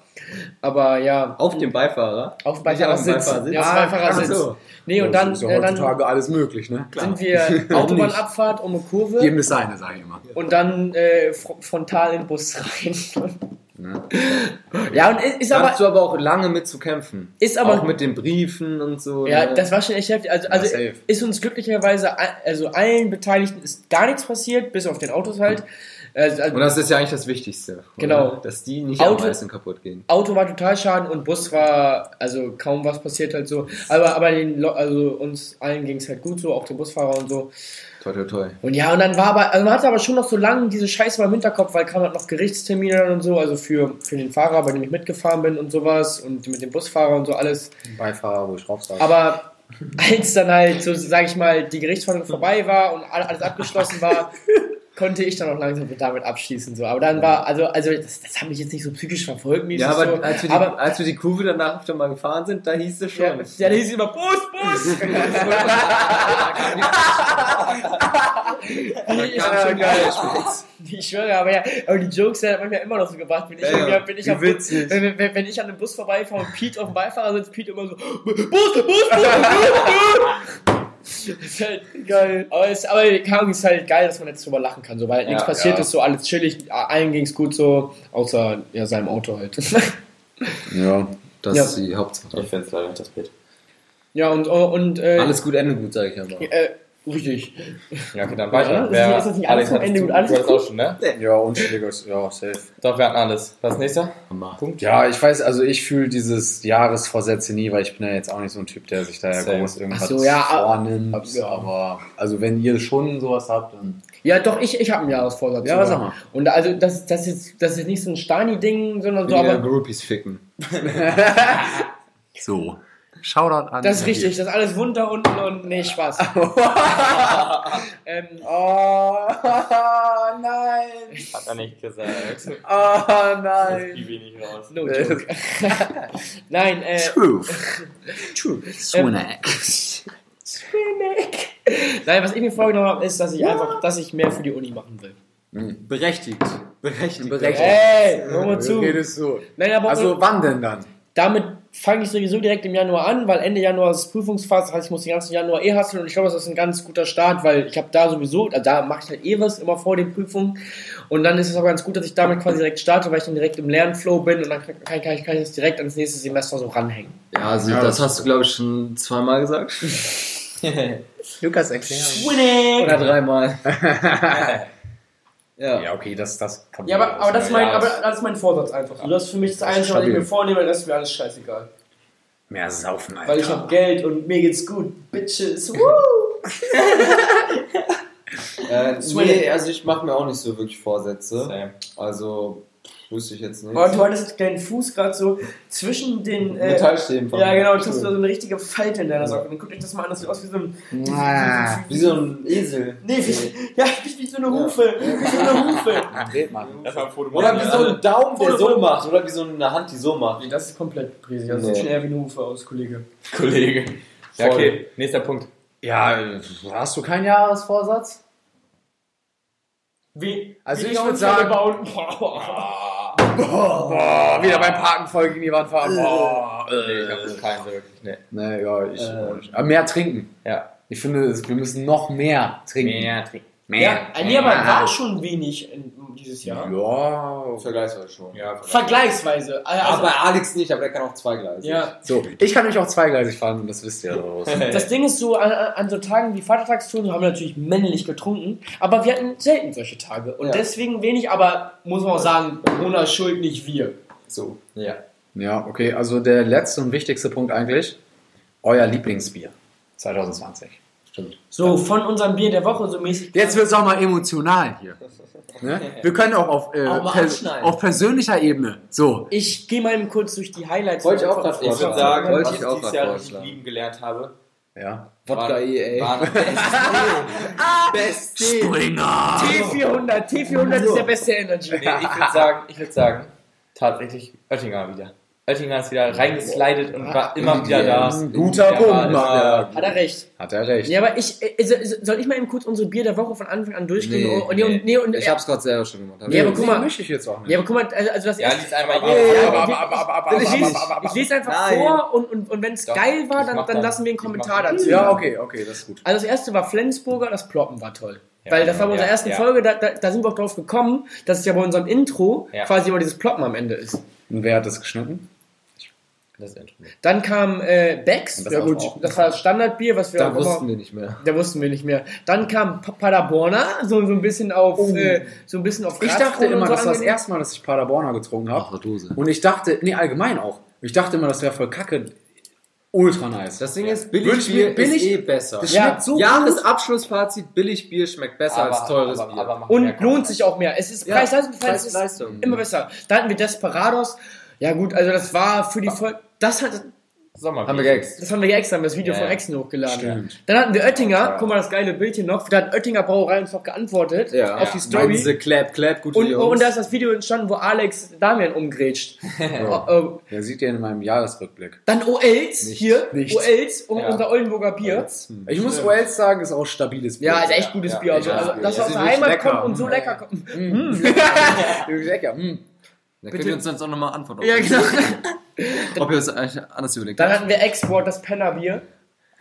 [SPEAKER 3] Aber ja,
[SPEAKER 5] Auf dem Beifahrer?
[SPEAKER 3] auf dem Beifahrersitz.
[SPEAKER 5] Beifahrersitz?
[SPEAKER 3] Ja,
[SPEAKER 5] Ah,
[SPEAKER 3] Beifahrersitz.
[SPEAKER 5] ach so.
[SPEAKER 3] Nee, und dann,
[SPEAKER 2] ist ja
[SPEAKER 3] äh, dann
[SPEAKER 2] heutzutage alles möglich, ne?
[SPEAKER 3] sind wir (laughs) Autobahnabfahrt um eine Kurve
[SPEAKER 2] Jedem das seine, sage ich immer.
[SPEAKER 3] und dann äh, fr- frontal in den Bus rein.
[SPEAKER 2] Ne?
[SPEAKER 3] ja, und ist, ist
[SPEAKER 5] Da
[SPEAKER 3] aber,
[SPEAKER 5] hast du aber auch lange mit zu kämpfen.
[SPEAKER 3] ist aber
[SPEAKER 5] auch mit den Briefen und so.
[SPEAKER 3] Ja,
[SPEAKER 5] ne?
[SPEAKER 3] das war schon echt heftig. Also, also ist uns glücklicherweise, also allen Beteiligten ist gar nichts passiert, bis auf den Autos halt. Also, also
[SPEAKER 5] Und das ist ja eigentlich das Wichtigste.
[SPEAKER 3] Genau.
[SPEAKER 5] Oder? Dass die nicht
[SPEAKER 3] Auto-
[SPEAKER 5] am meisten kaputt gehen.
[SPEAKER 3] Auto war total schaden und Bus war, also kaum was passiert halt so. Aber, aber den, also uns allen ging es halt gut so, auch dem Busfahrer und so.
[SPEAKER 5] Toi, toi, toi.
[SPEAKER 3] Und ja, und dann war aber, also man hatte aber schon noch so lange diese Scheiße mal im Hinterkopf, weil kam halt noch Gerichtstermine dann und so, also für, für den Fahrer, bei dem ich mitgefahren bin und sowas und mit dem Busfahrer und so alles.
[SPEAKER 2] Beifahrer, wo ich drauf saß.
[SPEAKER 3] Aber als dann halt so, sag ich mal, die Gerichtsverhandlung vorbei war und all- alles abgeschlossen war, (laughs) konnte ich dann auch langsam damit abschließen. So. Aber dann war, also, also das, das hat mich jetzt nicht so psychisch verfolgt.
[SPEAKER 5] Ja, aber,
[SPEAKER 3] so.
[SPEAKER 5] als, wir die,
[SPEAKER 3] aber
[SPEAKER 5] als wir die Kurve danach öfter mal gefahren sind, da hieß es schon.
[SPEAKER 3] ja, ja, da hieß es immer Bus, Bus! (laughs) (laughs) ich,
[SPEAKER 5] schon geil. (laughs)
[SPEAKER 3] ich schwöre, aber ja, aber die Jokes werden manchmal immer noch so gebracht, wenn ich,
[SPEAKER 5] Ja, ja.
[SPEAKER 3] wenn ich,
[SPEAKER 5] witzig.
[SPEAKER 3] wenn, wenn, wenn ich an einem Bus vorbeifahre und Pete auf dem Beifahrer sitzt, Pete immer so, Bus, Bus, Bus, Bus, Bus! Ist halt geil. Aber, es, aber Ahnung, ist halt geil, dass man jetzt drüber lachen kann, so, weil
[SPEAKER 1] Ja,
[SPEAKER 3] nichts passiert
[SPEAKER 2] ja.
[SPEAKER 3] ist, so alles chillig, allen ging es gut so, außer ja, seinem Auto halt. (laughs)
[SPEAKER 2] ja.
[SPEAKER 5] Das
[SPEAKER 3] Ja.
[SPEAKER 5] ist die Hauptsache.
[SPEAKER 1] Ich finde es leider nicht das Bild.
[SPEAKER 3] ja, und, und äh,
[SPEAKER 5] Alles gut, Ende gut, sage ich aber.
[SPEAKER 3] äh, richtig.
[SPEAKER 1] Ja, okay, dann
[SPEAKER 3] Ja,
[SPEAKER 1] weiter.
[SPEAKER 3] ist
[SPEAKER 1] Wer,
[SPEAKER 3] das- ist das nicht alles am
[SPEAKER 1] hattest
[SPEAKER 3] Ende
[SPEAKER 1] du,
[SPEAKER 3] gut? Alles gut?
[SPEAKER 1] auch schon, ne?
[SPEAKER 2] Ja, unschuldiger, ja, safe.
[SPEAKER 1] Doch, wir hatten alles. Was nächster? Punkt.
[SPEAKER 2] Ja, ich weiß, also ich fühle dieses Jahresvorsätze nie, weil ich bin ja jetzt auch nicht so ein Typ, der sich da ja groß irgendwas
[SPEAKER 3] Ach so, ja, ab-
[SPEAKER 2] vornimmt.
[SPEAKER 3] ja.
[SPEAKER 2] Aber also wenn ihr schon sowas habt, dann.
[SPEAKER 3] Ja, doch, ich, ich habe einen Jahresvorsatz.
[SPEAKER 2] Ja,
[SPEAKER 3] sogar.
[SPEAKER 2] sag mal.
[SPEAKER 3] Und also, das, das, ist, das ist nicht so ein Stani-Ding, sondern so,
[SPEAKER 5] Wieder
[SPEAKER 3] aber
[SPEAKER 5] Groupies ficken. (laughs)
[SPEAKER 2] So. Shoutout an.
[SPEAKER 3] das ist richtig, das ist alles Wunder unten und nee, Spaß. (laughs) (laughs) ähm,
[SPEAKER 2] Oh, nein.
[SPEAKER 1] Hat er nicht gesagt.
[SPEAKER 2] Oh,
[SPEAKER 1] Das
[SPEAKER 2] nein.
[SPEAKER 1] Bibi nicht raus.
[SPEAKER 3] no joke. (laughs) Nein, äh,
[SPEAKER 2] Truth. Truth.
[SPEAKER 3] Swinack. Nein, was ich mir vorgenommen habe, ist, dass ich einfach, dass ich mehr für die Uni machen will.
[SPEAKER 5] Berechtigt. Berechtigt.
[SPEAKER 2] Berechtigt.
[SPEAKER 3] Ey, hör mal zu.
[SPEAKER 2] Du redest so.
[SPEAKER 3] Nein, aber
[SPEAKER 2] Also wann denn dann?
[SPEAKER 3] damit fange ich sowieso direkt im Januar an, weil Ende Januar ist Prüfungsphase, das heißt, ich muss den ganzen Januar eh hasseln und ich glaube, das ist ein ganz guter Start, weil ich habe da sowieso, also da mache ich halt eh was immer vor den Prüfungen und dann ist es auch ganz gut, dass ich damit quasi direkt starte, weil ich dann direkt im Lernflow bin und dann kann, kann, kann, ich, kann ich das direkt ans nächste Semester so ranhängen.
[SPEAKER 5] Ja, also
[SPEAKER 2] Ja,
[SPEAKER 5] das
[SPEAKER 2] das-
[SPEAKER 5] hast du, glaube ich, schon zweimal gesagt. (laughs)
[SPEAKER 2] Lukas, erklär.
[SPEAKER 5] Oder dreimal. (laughs) ja.
[SPEAKER 2] Ja, okay, das, das kann
[SPEAKER 3] Ja, aber, aber, das ist mein,
[SPEAKER 1] Ja,
[SPEAKER 3] aber
[SPEAKER 1] das-
[SPEAKER 3] das ist mein Vorsatz einfach. So, das ist für mich das Einzige, was ich mir vornehme, der Rest ist mir alles scheißegal.
[SPEAKER 2] Mehr saufen, Alter.
[SPEAKER 3] Weil ich habe Geld und mir geht's gut. Bitches. Woo! (laughs)
[SPEAKER 5] Äh, nee, also ich mache mir auch nicht so wirklich Vorsätze.
[SPEAKER 1] Same.
[SPEAKER 5] Also, wüsste ich jetzt nicht.
[SPEAKER 3] Aber du hattest deinen Fuß gerade so zwischen den. Äh,
[SPEAKER 5] Metallstäben von
[SPEAKER 3] ja, genau, du hast so eine richtige Falte in deiner Socke. Dann guckt euch das mal an, das sieht aus wie so ein.
[SPEAKER 2] Ah,
[SPEAKER 5] Wie so ein Esel.
[SPEAKER 3] Nee, wie, (laughs) ja, wie, so eine Hufe. Wie so eine (laughs) Hufe.
[SPEAKER 2] red mal.
[SPEAKER 5] Oder wie so ein Daumen, der so macht. Oder wie so eine Hand, die so macht.
[SPEAKER 3] Nee, das ist komplett riesig. Das
[SPEAKER 5] Nee.
[SPEAKER 3] sieht schon eher wie eine Hufe aus, Kollege.
[SPEAKER 1] Kollege. Ja, okay, nächster Punkt.
[SPEAKER 2] Ja, hast du keinen Jahresvorsatz?
[SPEAKER 3] Wie,
[SPEAKER 2] Also
[SPEAKER 3] wie
[SPEAKER 2] ich
[SPEAKER 3] die
[SPEAKER 2] würd
[SPEAKER 3] Unfälle
[SPEAKER 2] sagen-
[SPEAKER 3] bauen. (laughs) Boah.
[SPEAKER 2] Boah, wieder beim Parken voll gegen die Wand fahren. Boah,
[SPEAKER 1] Nee, ich
[SPEAKER 2] äh.
[SPEAKER 1] habe keinen so wirklich. Nee.
[SPEAKER 2] Nee, ja, ich
[SPEAKER 5] Äh.
[SPEAKER 2] auch nicht. Aber mehr trinken.
[SPEAKER 1] Ja.
[SPEAKER 2] Ich finde, es- wir müssen noch mehr trinken.
[SPEAKER 1] trinken.
[SPEAKER 3] Ja, nee, aber war schon wenig in, dieses Jahr.
[SPEAKER 2] Ja.
[SPEAKER 5] Vergleichsweise schon.
[SPEAKER 1] Ja,
[SPEAKER 3] Vergleichsweise. Also,
[SPEAKER 5] Aber Alex nicht, aber der kann auch zweigleisig.
[SPEAKER 3] ja.
[SPEAKER 2] So, ich kann nämlich auch zweigleisig fahren und das wisst ihr. (laughs)
[SPEAKER 3] Das Ding ist so, an, an so Tagen wie Vatertagstouren haben wir natürlich männlich getrunken, aber wir hatten selten solche Tage. Und
[SPEAKER 5] Ja.
[SPEAKER 3] deswegen wenig, aber muss man auch sagen, Corona schuld, nicht wir.
[SPEAKER 5] So.
[SPEAKER 1] ja.
[SPEAKER 2] Ja, okay, also der letzte und wichtigste Punkt eigentlich. Euer Lieblingsbier 2020.
[SPEAKER 5] Stimmt.
[SPEAKER 3] So, von unserem Bier der Woche so mäßig.
[SPEAKER 2] Jetzt wird es auch mal emotional hier. Ne? Wir können auch auf, äh,
[SPEAKER 5] Auch mal anschneiden.
[SPEAKER 2] auf persönlicher Ebene. So.
[SPEAKER 3] Ich gehe mal eben kurz durch die Highlights.
[SPEAKER 5] Wollte ich auch grad
[SPEAKER 1] Ich würde
[SPEAKER 5] vorschlagen.
[SPEAKER 1] sagen,
[SPEAKER 5] Wollte
[SPEAKER 1] was
[SPEAKER 5] ich
[SPEAKER 1] ich
[SPEAKER 5] auch
[SPEAKER 1] dieses
[SPEAKER 5] grad
[SPEAKER 1] Jahr richtig
[SPEAKER 5] vorschlagen.
[SPEAKER 1] lieben gelernt habe,
[SPEAKER 2] Ja.
[SPEAKER 5] Wodka
[SPEAKER 1] War-
[SPEAKER 5] EA.
[SPEAKER 1] war (laughs)
[SPEAKER 5] Best
[SPEAKER 2] Springer!
[SPEAKER 3] T400, T400 ist der beste Energy.
[SPEAKER 1] Nee, ich würde sagen, ich würde sagen, tatsächlich Oettinger wieder. Oettinger ist wieder reingeslidet und war immer wieder da.
[SPEAKER 2] Guter Punkt, er.
[SPEAKER 3] Hat er recht.
[SPEAKER 2] Hat er recht.
[SPEAKER 3] Ja, aber ich, äh, so- so- soll ich mal eben kurz unsere Bier der Woche von Anfang an durchgehen?
[SPEAKER 5] Nee,
[SPEAKER 3] und, nee, und, nee, und,
[SPEAKER 5] Ich hab's gerade selber schon gemacht.
[SPEAKER 3] Ja, aber guck mal.
[SPEAKER 2] möchte ich jetzt auch nicht.
[SPEAKER 3] Ja, aber guck mal, also, also das
[SPEAKER 1] Ja,
[SPEAKER 3] erste.
[SPEAKER 1] lies einmal
[SPEAKER 2] Aber-
[SPEAKER 1] hier.
[SPEAKER 3] Ja,
[SPEAKER 2] aber-
[SPEAKER 3] ich-
[SPEAKER 2] aber- aber- aber-
[SPEAKER 3] ich,
[SPEAKER 2] aber-
[SPEAKER 3] lese, einfach
[SPEAKER 5] Nein.
[SPEAKER 3] vor und, und, und wenn es geil war, dann,
[SPEAKER 1] mach
[SPEAKER 3] dann
[SPEAKER 1] dann-
[SPEAKER 3] lassen wir einen Kommentar dazu.
[SPEAKER 2] Ja, okay, okay, das ist gut.
[SPEAKER 3] Also das erste war Flensburger, das Ploppen war toll.
[SPEAKER 1] Ja,
[SPEAKER 3] Weil das war bei unserer
[SPEAKER 1] ja,
[SPEAKER 3] ersten
[SPEAKER 1] ja.
[SPEAKER 3] Folge, da, da, da sind wir auch drauf gekommen, dass es ja bei unserem Intro
[SPEAKER 1] Ja.
[SPEAKER 3] quasi immer dieses Ploppen am Ende ist.
[SPEAKER 2] Und wer hat das geschnitten?
[SPEAKER 1] Das Intro.
[SPEAKER 3] Dann kam äh, Becks,
[SPEAKER 2] das
[SPEAKER 3] ja gut,
[SPEAKER 2] auch.
[SPEAKER 3] das war das Standardbier, was wir
[SPEAKER 5] Da
[SPEAKER 3] auch
[SPEAKER 5] wussten
[SPEAKER 3] immer,
[SPEAKER 5] wir nicht mehr.
[SPEAKER 3] da wussten wir nicht mehr. Dann kam Pa- Paderborner, so, so ein bisschen auf,
[SPEAKER 2] Oh.
[SPEAKER 3] äh, so ein bisschen auf
[SPEAKER 2] Ich dachte immer,
[SPEAKER 3] so
[SPEAKER 2] das war das erste Mal, dass ich Paderborner getrunken habe. Und ich dachte, nee, allgemein auch. Ich dachte immer, das wäre voll kacke. Ultra nice.
[SPEAKER 5] Das Ding ist, Billigbier
[SPEAKER 2] mir- billig-
[SPEAKER 5] ist eh besser.
[SPEAKER 2] das
[SPEAKER 3] Ja.
[SPEAKER 2] schmeckt so.
[SPEAKER 5] Jahresabschlussfazit, Billigbier schmeckt besser als teures
[SPEAKER 1] aber,
[SPEAKER 5] Bier.
[SPEAKER 1] aber mehr
[SPEAKER 3] Und lohnt sich auch mehr. Es ist
[SPEAKER 5] Ja,
[SPEAKER 3] Preis-Leistung-Verhältnis ist
[SPEAKER 5] Preis-Leistung.
[SPEAKER 3] immer besser. Da hatten wir Desperados. Ja gut, also das war für die Folge, das hat,
[SPEAKER 1] Sommerbier.
[SPEAKER 5] Haben wir geäxt.
[SPEAKER 3] das haben wir extra, haben wir das Video
[SPEAKER 1] Ja,
[SPEAKER 3] von
[SPEAKER 1] ja.
[SPEAKER 3] Exen hochgeladen.
[SPEAKER 2] Stimmt.
[SPEAKER 3] Dann hatten wir Oettinger,
[SPEAKER 1] Ja.
[SPEAKER 3] guck mal das geile Bild hier noch, da hat Oettinger Brauerei uns noch geantwortet
[SPEAKER 5] Ja.
[SPEAKER 3] auf die
[SPEAKER 1] Ja.
[SPEAKER 3] Story.
[SPEAKER 5] Sie, clap, clap, gute
[SPEAKER 3] Und,
[SPEAKER 5] Jungs.
[SPEAKER 3] und da ist das Video entstanden, wo Alex Damian umgrätscht. (laughs) Oh, oh.
[SPEAKER 2] Der sieht ihr in meinem Jahresrückblick.
[SPEAKER 3] Dann OLs
[SPEAKER 5] Nichts.
[SPEAKER 3] hier,
[SPEAKER 2] Nichts.
[SPEAKER 3] OLs, um
[SPEAKER 1] Ja.
[SPEAKER 3] unser Oldenburger Bier.
[SPEAKER 2] Ich muss Wells sagen, ist auch stabiles Bier.
[SPEAKER 3] Ja, ist echt gutes
[SPEAKER 1] Ja,
[SPEAKER 3] Bier. Also,
[SPEAKER 1] ja,
[SPEAKER 3] also
[SPEAKER 1] ja.
[SPEAKER 3] das
[SPEAKER 2] Ja,
[SPEAKER 3] aus der Heimat
[SPEAKER 2] lecker.
[SPEAKER 3] kommt und so
[SPEAKER 2] Mm.
[SPEAKER 3] lecker kommt. (laughs)
[SPEAKER 2] Mm. Wirklich lecker. Mm.
[SPEAKER 5] Dann könnt ihr uns sonst auch nochmal antworten.
[SPEAKER 3] Ja, genau. (laughs)
[SPEAKER 5] Ob ihr es eigentlich anders überlegt
[SPEAKER 3] Dann hatten wir Export, das Pennerbier.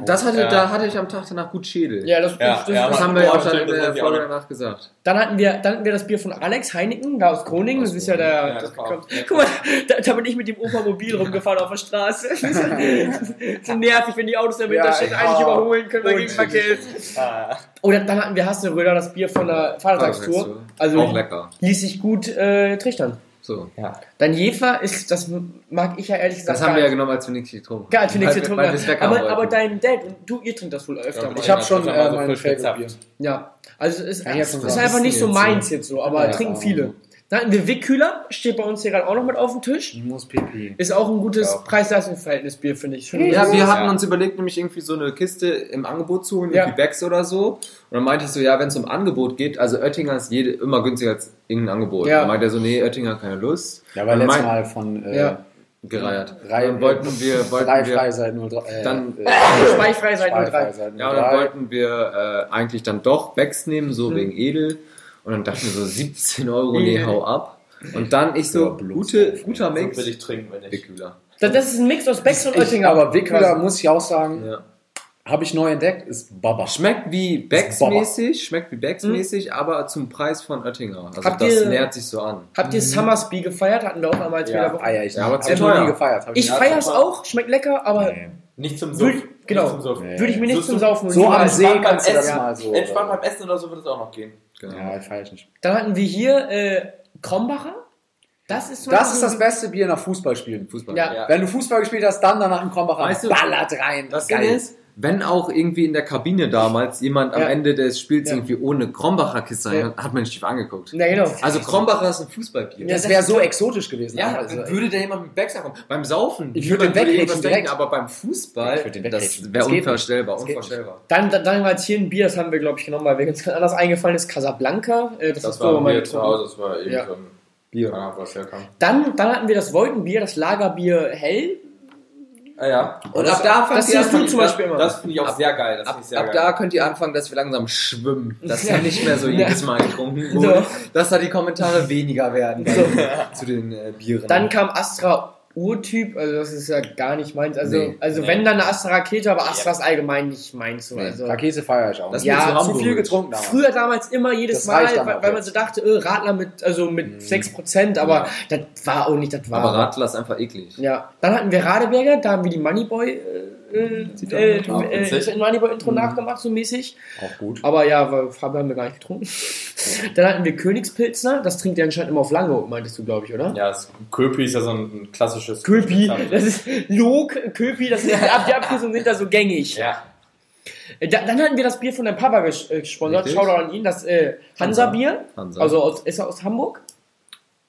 [SPEAKER 5] Das hatte,
[SPEAKER 1] Ja.
[SPEAKER 5] da hatte ich am Tag danach gut Schädel.
[SPEAKER 3] Ja, das,
[SPEAKER 1] Ja,
[SPEAKER 3] das,
[SPEAKER 1] ja,
[SPEAKER 5] Das haben wir ja auch dann in der Folge danach gesagt.
[SPEAKER 3] Dann hatten wir, dann hatten wir das Bier von Alex Heineken, da aus Groningen. Das ist ja der.
[SPEAKER 1] Ja,
[SPEAKER 3] das kommt, guck mal, da, da bin ich mit dem Opa-Mobil rumgefahren auf der Straße. (laughs) so nervig, wenn die Autos im Winter
[SPEAKER 2] Ja,
[SPEAKER 3] stehen, eigentlich überholen können wir
[SPEAKER 2] Und-
[SPEAKER 3] Gegenverkehr.
[SPEAKER 1] Ah,
[SPEAKER 3] Oder dann hatten wir Hasselröder, das Bier von der Vatertagstour. Also
[SPEAKER 5] auch lecker.
[SPEAKER 3] ließ sich gut äh, trichtern.
[SPEAKER 5] So.
[SPEAKER 1] ja.
[SPEAKER 3] Dann Jefer ist, das mag ich ja ehrlich gesagt.
[SPEAKER 5] Das haben wir ja genommen, als wir nichts getrunken
[SPEAKER 3] Geil, als wir nichts getrunken haben. Aber, aber dein Dad und du, ihr trinkt das wohl öfter
[SPEAKER 1] Ja.
[SPEAKER 2] Ich habe schon
[SPEAKER 1] haben
[SPEAKER 2] äh,
[SPEAKER 1] so
[SPEAKER 2] mein Favorite.
[SPEAKER 3] Ja, also es ist,
[SPEAKER 2] noch
[SPEAKER 3] ist
[SPEAKER 2] sagen.
[SPEAKER 3] einfach nicht so meins jetzt so, aber
[SPEAKER 2] Ja,
[SPEAKER 3] trinken
[SPEAKER 2] ja.
[SPEAKER 3] viele. Dann hatten wir Wickkühler, steht bei uns hier gerade auch noch mit auf dem Tisch.
[SPEAKER 2] Ich muss pipi.
[SPEAKER 3] Ist auch ein gutes
[SPEAKER 1] Ja.
[SPEAKER 3] Preis-Leistungs-Verhältnis Bier, finde ich.
[SPEAKER 5] Ja, wir hatten
[SPEAKER 1] Ja.
[SPEAKER 5] uns überlegt, nämlich irgendwie so eine Kiste im Angebot zu holen,
[SPEAKER 3] Ja.
[SPEAKER 5] irgendwie Bags oder so. Und dann meinte ich so, ja, wenn es um Angebot geht, also Oettinger ist jede, immer günstiger als irgendein Angebot.
[SPEAKER 3] Ja.
[SPEAKER 5] Dann meinte er so, nee, Oettinger hat keine Lust.
[SPEAKER 2] Ja, weil letztes Mal von äh,
[SPEAKER 3] Ja.
[SPEAKER 5] Gereiert.
[SPEAKER 2] Drei,
[SPEAKER 5] dann wollten wir, wollten
[SPEAKER 2] drei
[SPEAKER 5] wir
[SPEAKER 2] Freiseiten 03. Äh,
[SPEAKER 5] Dann-
[SPEAKER 2] äh,
[SPEAKER 3] Speichfrei seit
[SPEAKER 2] zwei
[SPEAKER 3] 03.
[SPEAKER 2] Freiseiten
[SPEAKER 5] ja, dann
[SPEAKER 2] 03.
[SPEAKER 5] wollten wir äh, eigentlich dann doch Bags nehmen, so
[SPEAKER 3] Mhm.
[SPEAKER 5] wegen Edel. Und dann dachte ich mir so 17 Euro, nee, hau ab. Und dann ich so,
[SPEAKER 2] Ja,
[SPEAKER 5] gute,
[SPEAKER 2] auf,
[SPEAKER 5] guter
[SPEAKER 1] So
[SPEAKER 5] Mix.
[SPEAKER 1] will ich trinken, wenn ich.
[SPEAKER 5] Wickkühler.
[SPEAKER 3] Das, das ist ein Mix aus Becks und
[SPEAKER 2] Ich,
[SPEAKER 3] Oettinger.
[SPEAKER 2] aber Wickkühler,
[SPEAKER 3] Quasi.
[SPEAKER 2] muss ich auch sagen,
[SPEAKER 5] Ja.
[SPEAKER 2] habe ich neu entdeckt, ist Baba.
[SPEAKER 5] Schmeckt wie Becks
[SPEAKER 2] Baba.
[SPEAKER 5] mäßig, schmeckt wie Becks mäßig, aber zum Preis von Oettinger. Also
[SPEAKER 3] Habt
[SPEAKER 5] das
[SPEAKER 3] ihr-
[SPEAKER 5] nähert sich so an.
[SPEAKER 3] Habt ihr Summersby gefeiert? Hatten wir auch einmal als
[SPEAKER 2] Ja,
[SPEAKER 3] Fehlerwoche.
[SPEAKER 2] Eier, ich
[SPEAKER 5] Ja, aber zu
[SPEAKER 2] ich
[SPEAKER 5] teuer.
[SPEAKER 2] gefeiert. Hab
[SPEAKER 3] Ich
[SPEAKER 2] nicht-
[SPEAKER 3] feier's auch, schmeckt lecker, aber
[SPEAKER 2] Nee.
[SPEAKER 1] Nicht zum Suff.
[SPEAKER 3] genau.
[SPEAKER 1] Nicht zum Suff.
[SPEAKER 2] Nee.
[SPEAKER 3] würde ich mir nicht
[SPEAKER 1] So-
[SPEAKER 3] zum
[SPEAKER 1] so-
[SPEAKER 3] Saufen
[SPEAKER 2] so am. See kannst du das
[SPEAKER 1] Essen.
[SPEAKER 2] mal so.
[SPEAKER 1] Entspannt beim Essen oder so wird es auch noch gehen.
[SPEAKER 5] Genau.
[SPEAKER 2] Ja, ich nicht.
[SPEAKER 3] Dann hatten wir hier äh, Krombacher. Das ist,
[SPEAKER 2] Das ist das
[SPEAKER 3] ein-
[SPEAKER 2] beste Bier nach Fußballspielen.
[SPEAKER 5] Fußball.
[SPEAKER 3] Ja.
[SPEAKER 2] Wenn du Fußball gespielt hast, dann danach im Krombacher.
[SPEAKER 5] Weißt du,
[SPEAKER 2] ballert rein.
[SPEAKER 5] Das
[SPEAKER 2] Geil.
[SPEAKER 5] Ding ist, wenn auch irgendwie in der Kabine damals jemand am
[SPEAKER 3] Ja.
[SPEAKER 5] Ende des Spiels
[SPEAKER 3] Ja.
[SPEAKER 5] irgendwie ohne Krombacher Kiste
[SPEAKER 3] Ja.
[SPEAKER 5] hat, hat man nicht schief angeguckt.
[SPEAKER 3] Ja, genau.
[SPEAKER 5] Also Krombacher ist ein Fußballbier.
[SPEAKER 3] Ja,
[SPEAKER 2] Das wäre so exotisch gewesen.
[SPEAKER 5] Ja,
[SPEAKER 2] also,
[SPEAKER 5] würde da jemand mit Becks ankommen? Beim Saufen.
[SPEAKER 2] Ich würde den wegrätschen
[SPEAKER 5] denken,
[SPEAKER 2] direkt.
[SPEAKER 5] aber beim Fußball,
[SPEAKER 2] Ich würde den
[SPEAKER 5] das wäre
[SPEAKER 2] Das
[SPEAKER 5] unvorstellbar.
[SPEAKER 2] Das
[SPEAKER 5] unvorstellbar.
[SPEAKER 3] Dann, dann, dann war jetzt hier ein Bier, das haben wir, glaube ich, genommen, weil wir uns ganz anders eingefallen ist. Casablanca. Äh, das,
[SPEAKER 1] Das war
[SPEAKER 3] mal
[SPEAKER 1] mir zu. Hause, das war eben
[SPEAKER 3] Ja.
[SPEAKER 1] so ein
[SPEAKER 5] Bier.
[SPEAKER 3] Dann, dann hatten wir das Wolkenbier, das Lagerbier hell.
[SPEAKER 1] Ah ja.
[SPEAKER 5] Und ab da fangt
[SPEAKER 3] das
[SPEAKER 5] ihr
[SPEAKER 3] siehst du zum Beispiel immer.
[SPEAKER 1] Das finde ich auch sehr geil. Das
[SPEAKER 5] Ab,
[SPEAKER 1] sehr
[SPEAKER 5] ab
[SPEAKER 1] geil.
[SPEAKER 5] da könnt ihr anfangen, dass wir langsam schwimmen. Dass
[SPEAKER 3] ja
[SPEAKER 5] nicht mehr so jedes Mal getrunken
[SPEAKER 3] So.
[SPEAKER 5] Dass da die Kommentare weniger werden
[SPEAKER 3] So.
[SPEAKER 5] zu den äh, Bieren.
[SPEAKER 3] Dann kam Astra Urtyp, also das ist ja gar nicht meins. Also,
[SPEAKER 5] Nee,
[SPEAKER 3] also
[SPEAKER 1] nee.
[SPEAKER 3] wenn dann eine Astra-Rakete, aber Astra ist allgemein nicht meins. So.
[SPEAKER 5] Nee.
[SPEAKER 3] Also,
[SPEAKER 2] Rakete feiere ich auch.
[SPEAKER 5] Das
[SPEAKER 3] Ja,
[SPEAKER 2] zu
[SPEAKER 5] Hamburg.
[SPEAKER 2] viel getrunken damals.
[SPEAKER 3] Früher damals immer jedes
[SPEAKER 2] Das
[SPEAKER 3] Mal, weil, weil man so dachte, äh, Radler mit, also mit 6%, aber das war auch nicht, das war.
[SPEAKER 5] Aber Radler ist einfach eklig.
[SPEAKER 3] Ja, dann hatten wir Radeberger, da haben wir die Moneyboy äh, äh, äh, äh,
[SPEAKER 1] witzig.
[SPEAKER 3] äh, Moneyboy-Intro nachgemacht, so mäßig.
[SPEAKER 2] Auch gut.
[SPEAKER 3] Aber ja, wir- Farbe haben wir gar nicht getrunken. Dann hatten wir Königspilzner, das trinkt ihr anscheinend immer auf Lange, meintest du, glaube ich, oder?
[SPEAKER 1] Ja, das Köpi ist ja so ein, ein klassisches.
[SPEAKER 3] Köpi, das ist Log, Köpi, das ist ab, die Abkürzungen sind da so gängig.
[SPEAKER 1] Ja.
[SPEAKER 3] Äh, Da, dann hatten wir das Bier von deinem Papa äh, gesponsert,
[SPEAKER 5] Richtig.
[SPEAKER 3] Shoutout an ihn, das äh, Hansa-Bier.
[SPEAKER 5] Hansa.
[SPEAKER 3] Also aus, ist er aus Hamburg?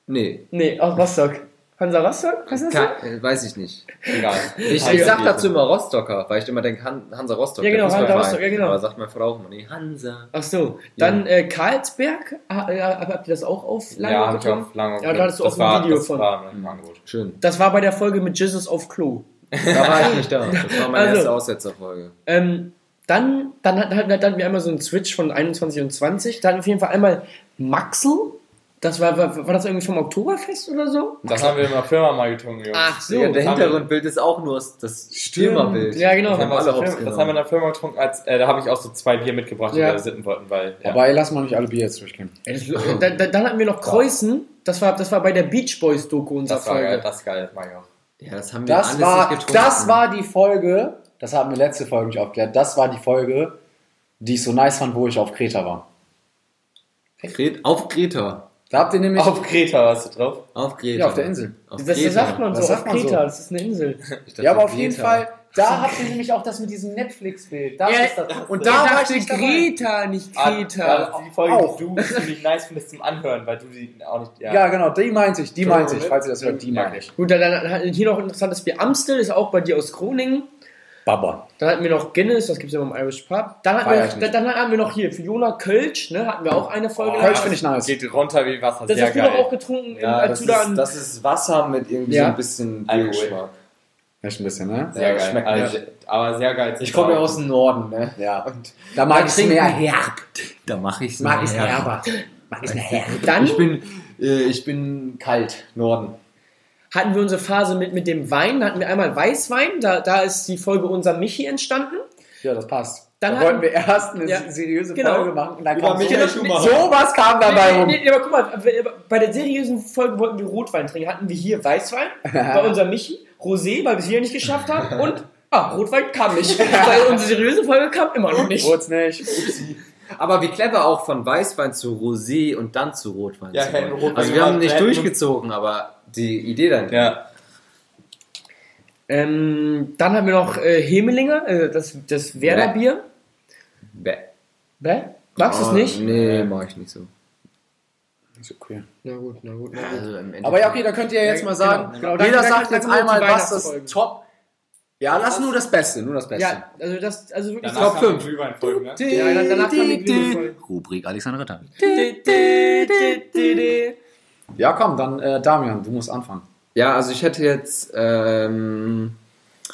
[SPEAKER 5] Nee,
[SPEAKER 3] Nee, aus Rostock. Hansa Rostock? Was ist das?
[SPEAKER 5] Ka äh, weiß ich nicht.
[SPEAKER 1] Egal.
[SPEAKER 5] Ich, ich sag dazu immer Rostocker, weil ich immer denke, Han Hansa Rostock.
[SPEAKER 3] Ja, genau, Hansa. Rostock, ja, genau.
[SPEAKER 5] Aber sagt meine Frau auch immer, nee, Hansa.
[SPEAKER 3] Ach so, dann äh, Karlsberg, ah, ja, habt ihr das auch auf Lange
[SPEAKER 1] Ja, hab ich auf lange.
[SPEAKER 3] Ja, da hattest du
[SPEAKER 1] das
[SPEAKER 3] auch ein
[SPEAKER 1] war,
[SPEAKER 3] Video
[SPEAKER 1] das
[SPEAKER 3] von.
[SPEAKER 1] War ein Angebot.
[SPEAKER 5] Schön.
[SPEAKER 3] Das war bei der Folge mit Jesus auf Klo.
[SPEAKER 5] Da war ich nicht da. (laughs) Das war meine
[SPEAKER 3] Also.
[SPEAKER 5] erste Aussetzerfolge.
[SPEAKER 3] Ähm, dann, dann, hatten- wir einmal so einen Switch von 21 und 20. Da hatten wir auf jeden Fall einmal Maxel. Das war, war, war das irgendwie vom Oktoberfest oder so?
[SPEAKER 1] Das haben wir in der Firma mal getrunken, Jungs.
[SPEAKER 3] Ach so.
[SPEAKER 5] ja, der Hintergrundbild ist auch nur das Stürmerbild.
[SPEAKER 3] Ja, genau.
[SPEAKER 1] Das haben, wir Firma, das haben wir in der Firma getrunken, als, äh, da habe ich auch so zwei Bier mitgebracht, die
[SPEAKER 3] Ja.
[SPEAKER 1] wir sitten wollten, weil. Ja.
[SPEAKER 2] Aber ey, lass mal nicht alle Bier jetzt durchgehen.
[SPEAKER 3] Ja, das, dann, hatten wir noch Kreuzen. Das war, das war bei der Beach Boys Doku unserer
[SPEAKER 1] das war geil,
[SPEAKER 3] Folge.
[SPEAKER 1] das ist geil, das mag ich auch.
[SPEAKER 5] Ja, das haben wir
[SPEAKER 2] Das
[SPEAKER 5] alles
[SPEAKER 2] war,
[SPEAKER 5] nicht getrunken.
[SPEAKER 2] das war die Folge, das haben wir letzte Folge nicht aufgeklärt, das war die Folge, die ich so nice fand, wo ich auf Kreta war.
[SPEAKER 5] Auf Greta.
[SPEAKER 2] Da habt ihr nämlich...
[SPEAKER 1] Auf Kreta warst du drauf.
[SPEAKER 5] Auf Greta.
[SPEAKER 2] ja, auf der Insel.
[SPEAKER 5] Auf
[SPEAKER 3] Das,
[SPEAKER 5] Greta.
[SPEAKER 3] sagt man
[SPEAKER 2] Das
[SPEAKER 3] so,
[SPEAKER 2] sagt
[SPEAKER 3] auf
[SPEAKER 2] man so.
[SPEAKER 3] Kreta, das ist eine Insel. (laughs)
[SPEAKER 5] Dachte,
[SPEAKER 2] Ja, aber auf
[SPEAKER 5] Greta.
[SPEAKER 2] jeden Fall, da habt ihr nämlich auch das mit diesem Netflix-Bild. Das
[SPEAKER 3] Ja,
[SPEAKER 2] ist das. Und da war ich.
[SPEAKER 3] Greta, nicht
[SPEAKER 1] Ah,
[SPEAKER 3] Kreta.
[SPEAKER 1] ist die Folge,
[SPEAKER 2] Auch.
[SPEAKER 1] die du, die nicht nice findest zum Anhören, weil du die auch nicht. Ja,
[SPEAKER 2] Ja, genau, die meinte ich, die meinte ich, falls ihr das hört, die
[SPEAKER 1] Ja,
[SPEAKER 2] meine ich.
[SPEAKER 3] Gut, dann, dann hier noch ein interessantes Bier. Amstel ist auch bei dir aus Groningen.
[SPEAKER 2] Baba.
[SPEAKER 3] Dann hatten wir noch Guinness, das gibt es ja beim Irish Pub. Dann hatten, wir,
[SPEAKER 2] nicht.
[SPEAKER 3] dann, dann hatten wir noch hier Fiona Kölsch, ne? Hatten wir auch eine Folge.
[SPEAKER 1] Oh,
[SPEAKER 2] Kölsch finde ich nice.
[SPEAKER 1] Geht runter wie Wasser,
[SPEAKER 3] Das
[SPEAKER 1] sehr
[SPEAKER 3] hast du doch auch getrunken,
[SPEAKER 5] Ja,
[SPEAKER 3] als
[SPEAKER 5] das
[SPEAKER 3] du da
[SPEAKER 5] ist,
[SPEAKER 3] an.
[SPEAKER 5] das ist Wasser mit irgendwie
[SPEAKER 3] Ja.
[SPEAKER 5] so ein bisschen
[SPEAKER 1] Alkohol.
[SPEAKER 5] Biergeschmack.
[SPEAKER 2] Echt ein bisschen, ne?
[SPEAKER 1] Sehr
[SPEAKER 5] Ja,
[SPEAKER 1] geil.
[SPEAKER 5] schmeckt
[SPEAKER 1] also, Aber sehr geil.
[SPEAKER 5] Ich komme ja aus dem Norden, ne?
[SPEAKER 2] Ja.
[SPEAKER 5] Und
[SPEAKER 2] Da mag
[SPEAKER 5] Da
[SPEAKER 2] ich es mehr herb.
[SPEAKER 5] da mache ich
[SPEAKER 2] Mag ich es herber. Mag ich es mehr herb.
[SPEAKER 3] dann
[SPEAKER 5] Ich bin, äh, ich bin kalt, Norden.
[SPEAKER 3] Hatten wir unsere Phase mit, mit dem Wein. Da hatten wir einmal Weißwein, da, da ist die Folge unser Michi entstanden.
[SPEAKER 2] Ja, das passt.
[SPEAKER 3] Dann
[SPEAKER 2] da
[SPEAKER 3] hatten-
[SPEAKER 2] wollten wir erst eine
[SPEAKER 3] Ja,
[SPEAKER 2] seriöse
[SPEAKER 3] genau.
[SPEAKER 2] Folge machen. Und dann
[SPEAKER 5] Über
[SPEAKER 2] kam so,
[SPEAKER 5] Michael
[SPEAKER 2] so
[SPEAKER 5] Schumacher.
[SPEAKER 2] was kam dabei rum.
[SPEAKER 3] Nee, nee, aber guck mal, bei der seriösen Folge wollten wir Rotwein trinken. Hatten wir hier Weißwein bei (laughs) unserem Michi, Rosé, weil wir es hier nicht geschafft haben und ah, Rotwein kam nicht. (laughs) weil unsere seriöse Folge kam immer noch nicht.
[SPEAKER 2] Wurd's nicht. Upsi.
[SPEAKER 5] Aber wie clever auch von Weißwein zu Rosé und dann zu Rotwein
[SPEAKER 1] Ja,
[SPEAKER 5] zu wollen.
[SPEAKER 1] Rotwein
[SPEAKER 5] Also wir haben nicht durchgezogen, aber die Idee dann.
[SPEAKER 1] Ja.
[SPEAKER 3] Ähm, dann haben wir noch äh, Hemelinger, äh, das, das Werder-Bier.
[SPEAKER 5] Bäh.
[SPEAKER 3] Bäh? Magst du es
[SPEAKER 5] Oh,
[SPEAKER 3] nicht?
[SPEAKER 5] Nee, mag ich nicht so.
[SPEAKER 2] Ist okay.
[SPEAKER 3] Na gut, na gut, na gut.
[SPEAKER 5] Also
[SPEAKER 2] Aber ja, okay, da könnt ihr jetzt
[SPEAKER 3] Ja,
[SPEAKER 2] mal sagen,
[SPEAKER 3] genau, genau.
[SPEAKER 2] jeder sagt jetzt einmal, was das. Top... Ja, lass nur das Beste, nur das Beste.
[SPEAKER 3] Ja, also das, also wirklich
[SPEAKER 1] Danach
[SPEAKER 3] Top
[SPEAKER 1] kam
[SPEAKER 3] 5.
[SPEAKER 1] die Glühwein-Folge, ne?
[SPEAKER 3] Ja, dann- danach kam die Glühwein-Folge.
[SPEAKER 2] Rubrik Alexander Ritter.
[SPEAKER 3] Folge.
[SPEAKER 2] Ja, komm, dann äh, Damian, du musst anfangen.
[SPEAKER 5] Ja, also ich hätte jetzt, ähm,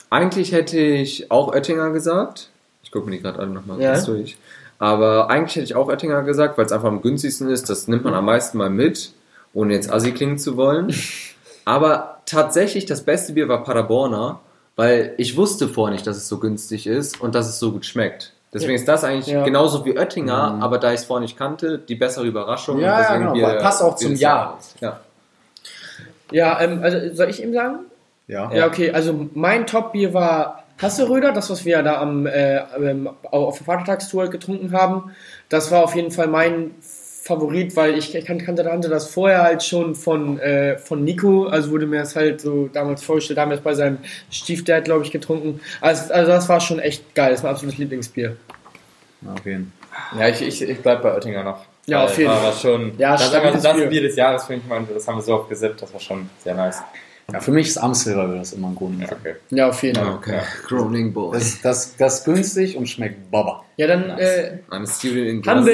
[SPEAKER 5] eigentlich hätte ich auch Oettinger gesagt. Ich gucke mir die gerade alle nochmal
[SPEAKER 3] Ja.
[SPEAKER 5] kurz durch. Aber eigentlich hätte ich auch Oettinger gesagt, weil es einfach am günstigsten ist. Das nimmt man am meisten mal mit, ohne jetzt assi klingen zu wollen. (laughs) Aber tatsächlich das beste Bier war Paderborner, weil ich wusste vorher nicht, dass es so günstig ist und dass es so gut schmeckt. Deswegen ist das eigentlich
[SPEAKER 3] Ja.
[SPEAKER 5] genauso wie Oettinger, aber da ich es vorher nicht kannte, die bessere Überraschung.
[SPEAKER 2] Ja, ja, genau, weil passt auch zum Jahr.
[SPEAKER 5] Jahres. Ja.
[SPEAKER 3] Ja, ähm, also soll ich ihm sagen?
[SPEAKER 2] Ja.
[SPEAKER 3] Ja, okay, also mein Top-Bier war Hasseröder, das, was wir da am, äh, ähm, auf der Vatertagstour getrunken haben. Das war auf jeden Fall mein Favorit, weil ich, ich kan- kannte, kannte das vorher halt schon von, äh, von Nico, also wurde mir das halt so damals vorgestellt, damals bei seinem Stiefdad, glaube ich, getrunken. Also, also das war schon echt geil, das war mein absolutes Lieblingsbier.
[SPEAKER 2] Auf jeden
[SPEAKER 1] Ja, ich, ich, ich bleib bei Oettinger noch.
[SPEAKER 3] Ja, auf jeden Fall.
[SPEAKER 1] war schon,
[SPEAKER 3] Ja,
[SPEAKER 1] das, ist das
[SPEAKER 3] Bier.
[SPEAKER 1] Bier des Jahres, finde ich mal. Das haben wir so oft gesippt, das war schon sehr nice.
[SPEAKER 2] Ja, für mich ist Amstel, weil wir das immer ein Grund
[SPEAKER 1] Ja, okay.
[SPEAKER 3] Ja, auf jeden Fall.
[SPEAKER 5] Okay. Groaning Boy.
[SPEAKER 2] Das, das, das ist günstig und schmeckt Baba.
[SPEAKER 3] Ja, dann äh,
[SPEAKER 5] I'm student in
[SPEAKER 3] haben wir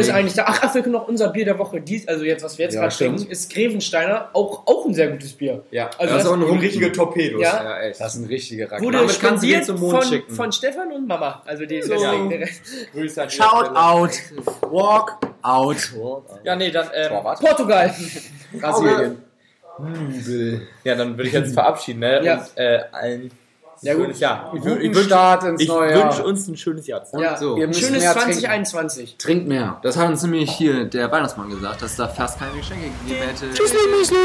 [SPEAKER 3] es eigentlich da. Ach, ach, wir können noch unser Bier der Woche, dies, also jetzt, was wir jetzt
[SPEAKER 2] Ja,
[SPEAKER 3] gerade trinken, ist Grevensteiner, auch, auch ein sehr gutes Bier.
[SPEAKER 1] Ja,
[SPEAKER 3] Also
[SPEAKER 5] das ist auch ein Rum-
[SPEAKER 1] richtige Torpedos.
[SPEAKER 3] Ja.
[SPEAKER 5] Ja, echt.
[SPEAKER 2] Das sind richtige Raketen.
[SPEAKER 3] Wurde
[SPEAKER 5] Damit kannst du zum Mond
[SPEAKER 3] von,
[SPEAKER 5] schicken.
[SPEAKER 3] von Stefan und Mama. Also die,
[SPEAKER 1] So.
[SPEAKER 3] deswegen, der Rest-
[SPEAKER 1] Grüße an
[SPEAKER 2] Shout
[SPEAKER 1] Stelle.
[SPEAKER 2] out. Walk out.
[SPEAKER 1] Ja, nee, dann, ähm,
[SPEAKER 3] Portugal.
[SPEAKER 2] Brasilien.
[SPEAKER 1] Ja, dann würde ich jetzt verabschieden, ne?
[SPEAKER 3] Ja.
[SPEAKER 1] Und äh, allen
[SPEAKER 3] Ja, gut.
[SPEAKER 1] schönes Jahr. Ich,
[SPEAKER 2] Guten
[SPEAKER 1] wün- ich wünsche
[SPEAKER 2] Start ins
[SPEAKER 1] ich
[SPEAKER 2] neue
[SPEAKER 1] wünsch
[SPEAKER 2] Jahr.
[SPEAKER 1] uns ein schönes Jahr.
[SPEAKER 3] Ja,
[SPEAKER 5] so.
[SPEAKER 2] Müssen
[SPEAKER 3] schönes
[SPEAKER 2] mehr trinken.
[SPEAKER 3] 2021.
[SPEAKER 2] Trink mehr.
[SPEAKER 5] Das hat uns nämlich hier der Weihnachtsmann gesagt, dass es da fast keine Geschenke gegeben hätte.
[SPEAKER 2] Tschüss, Müsli.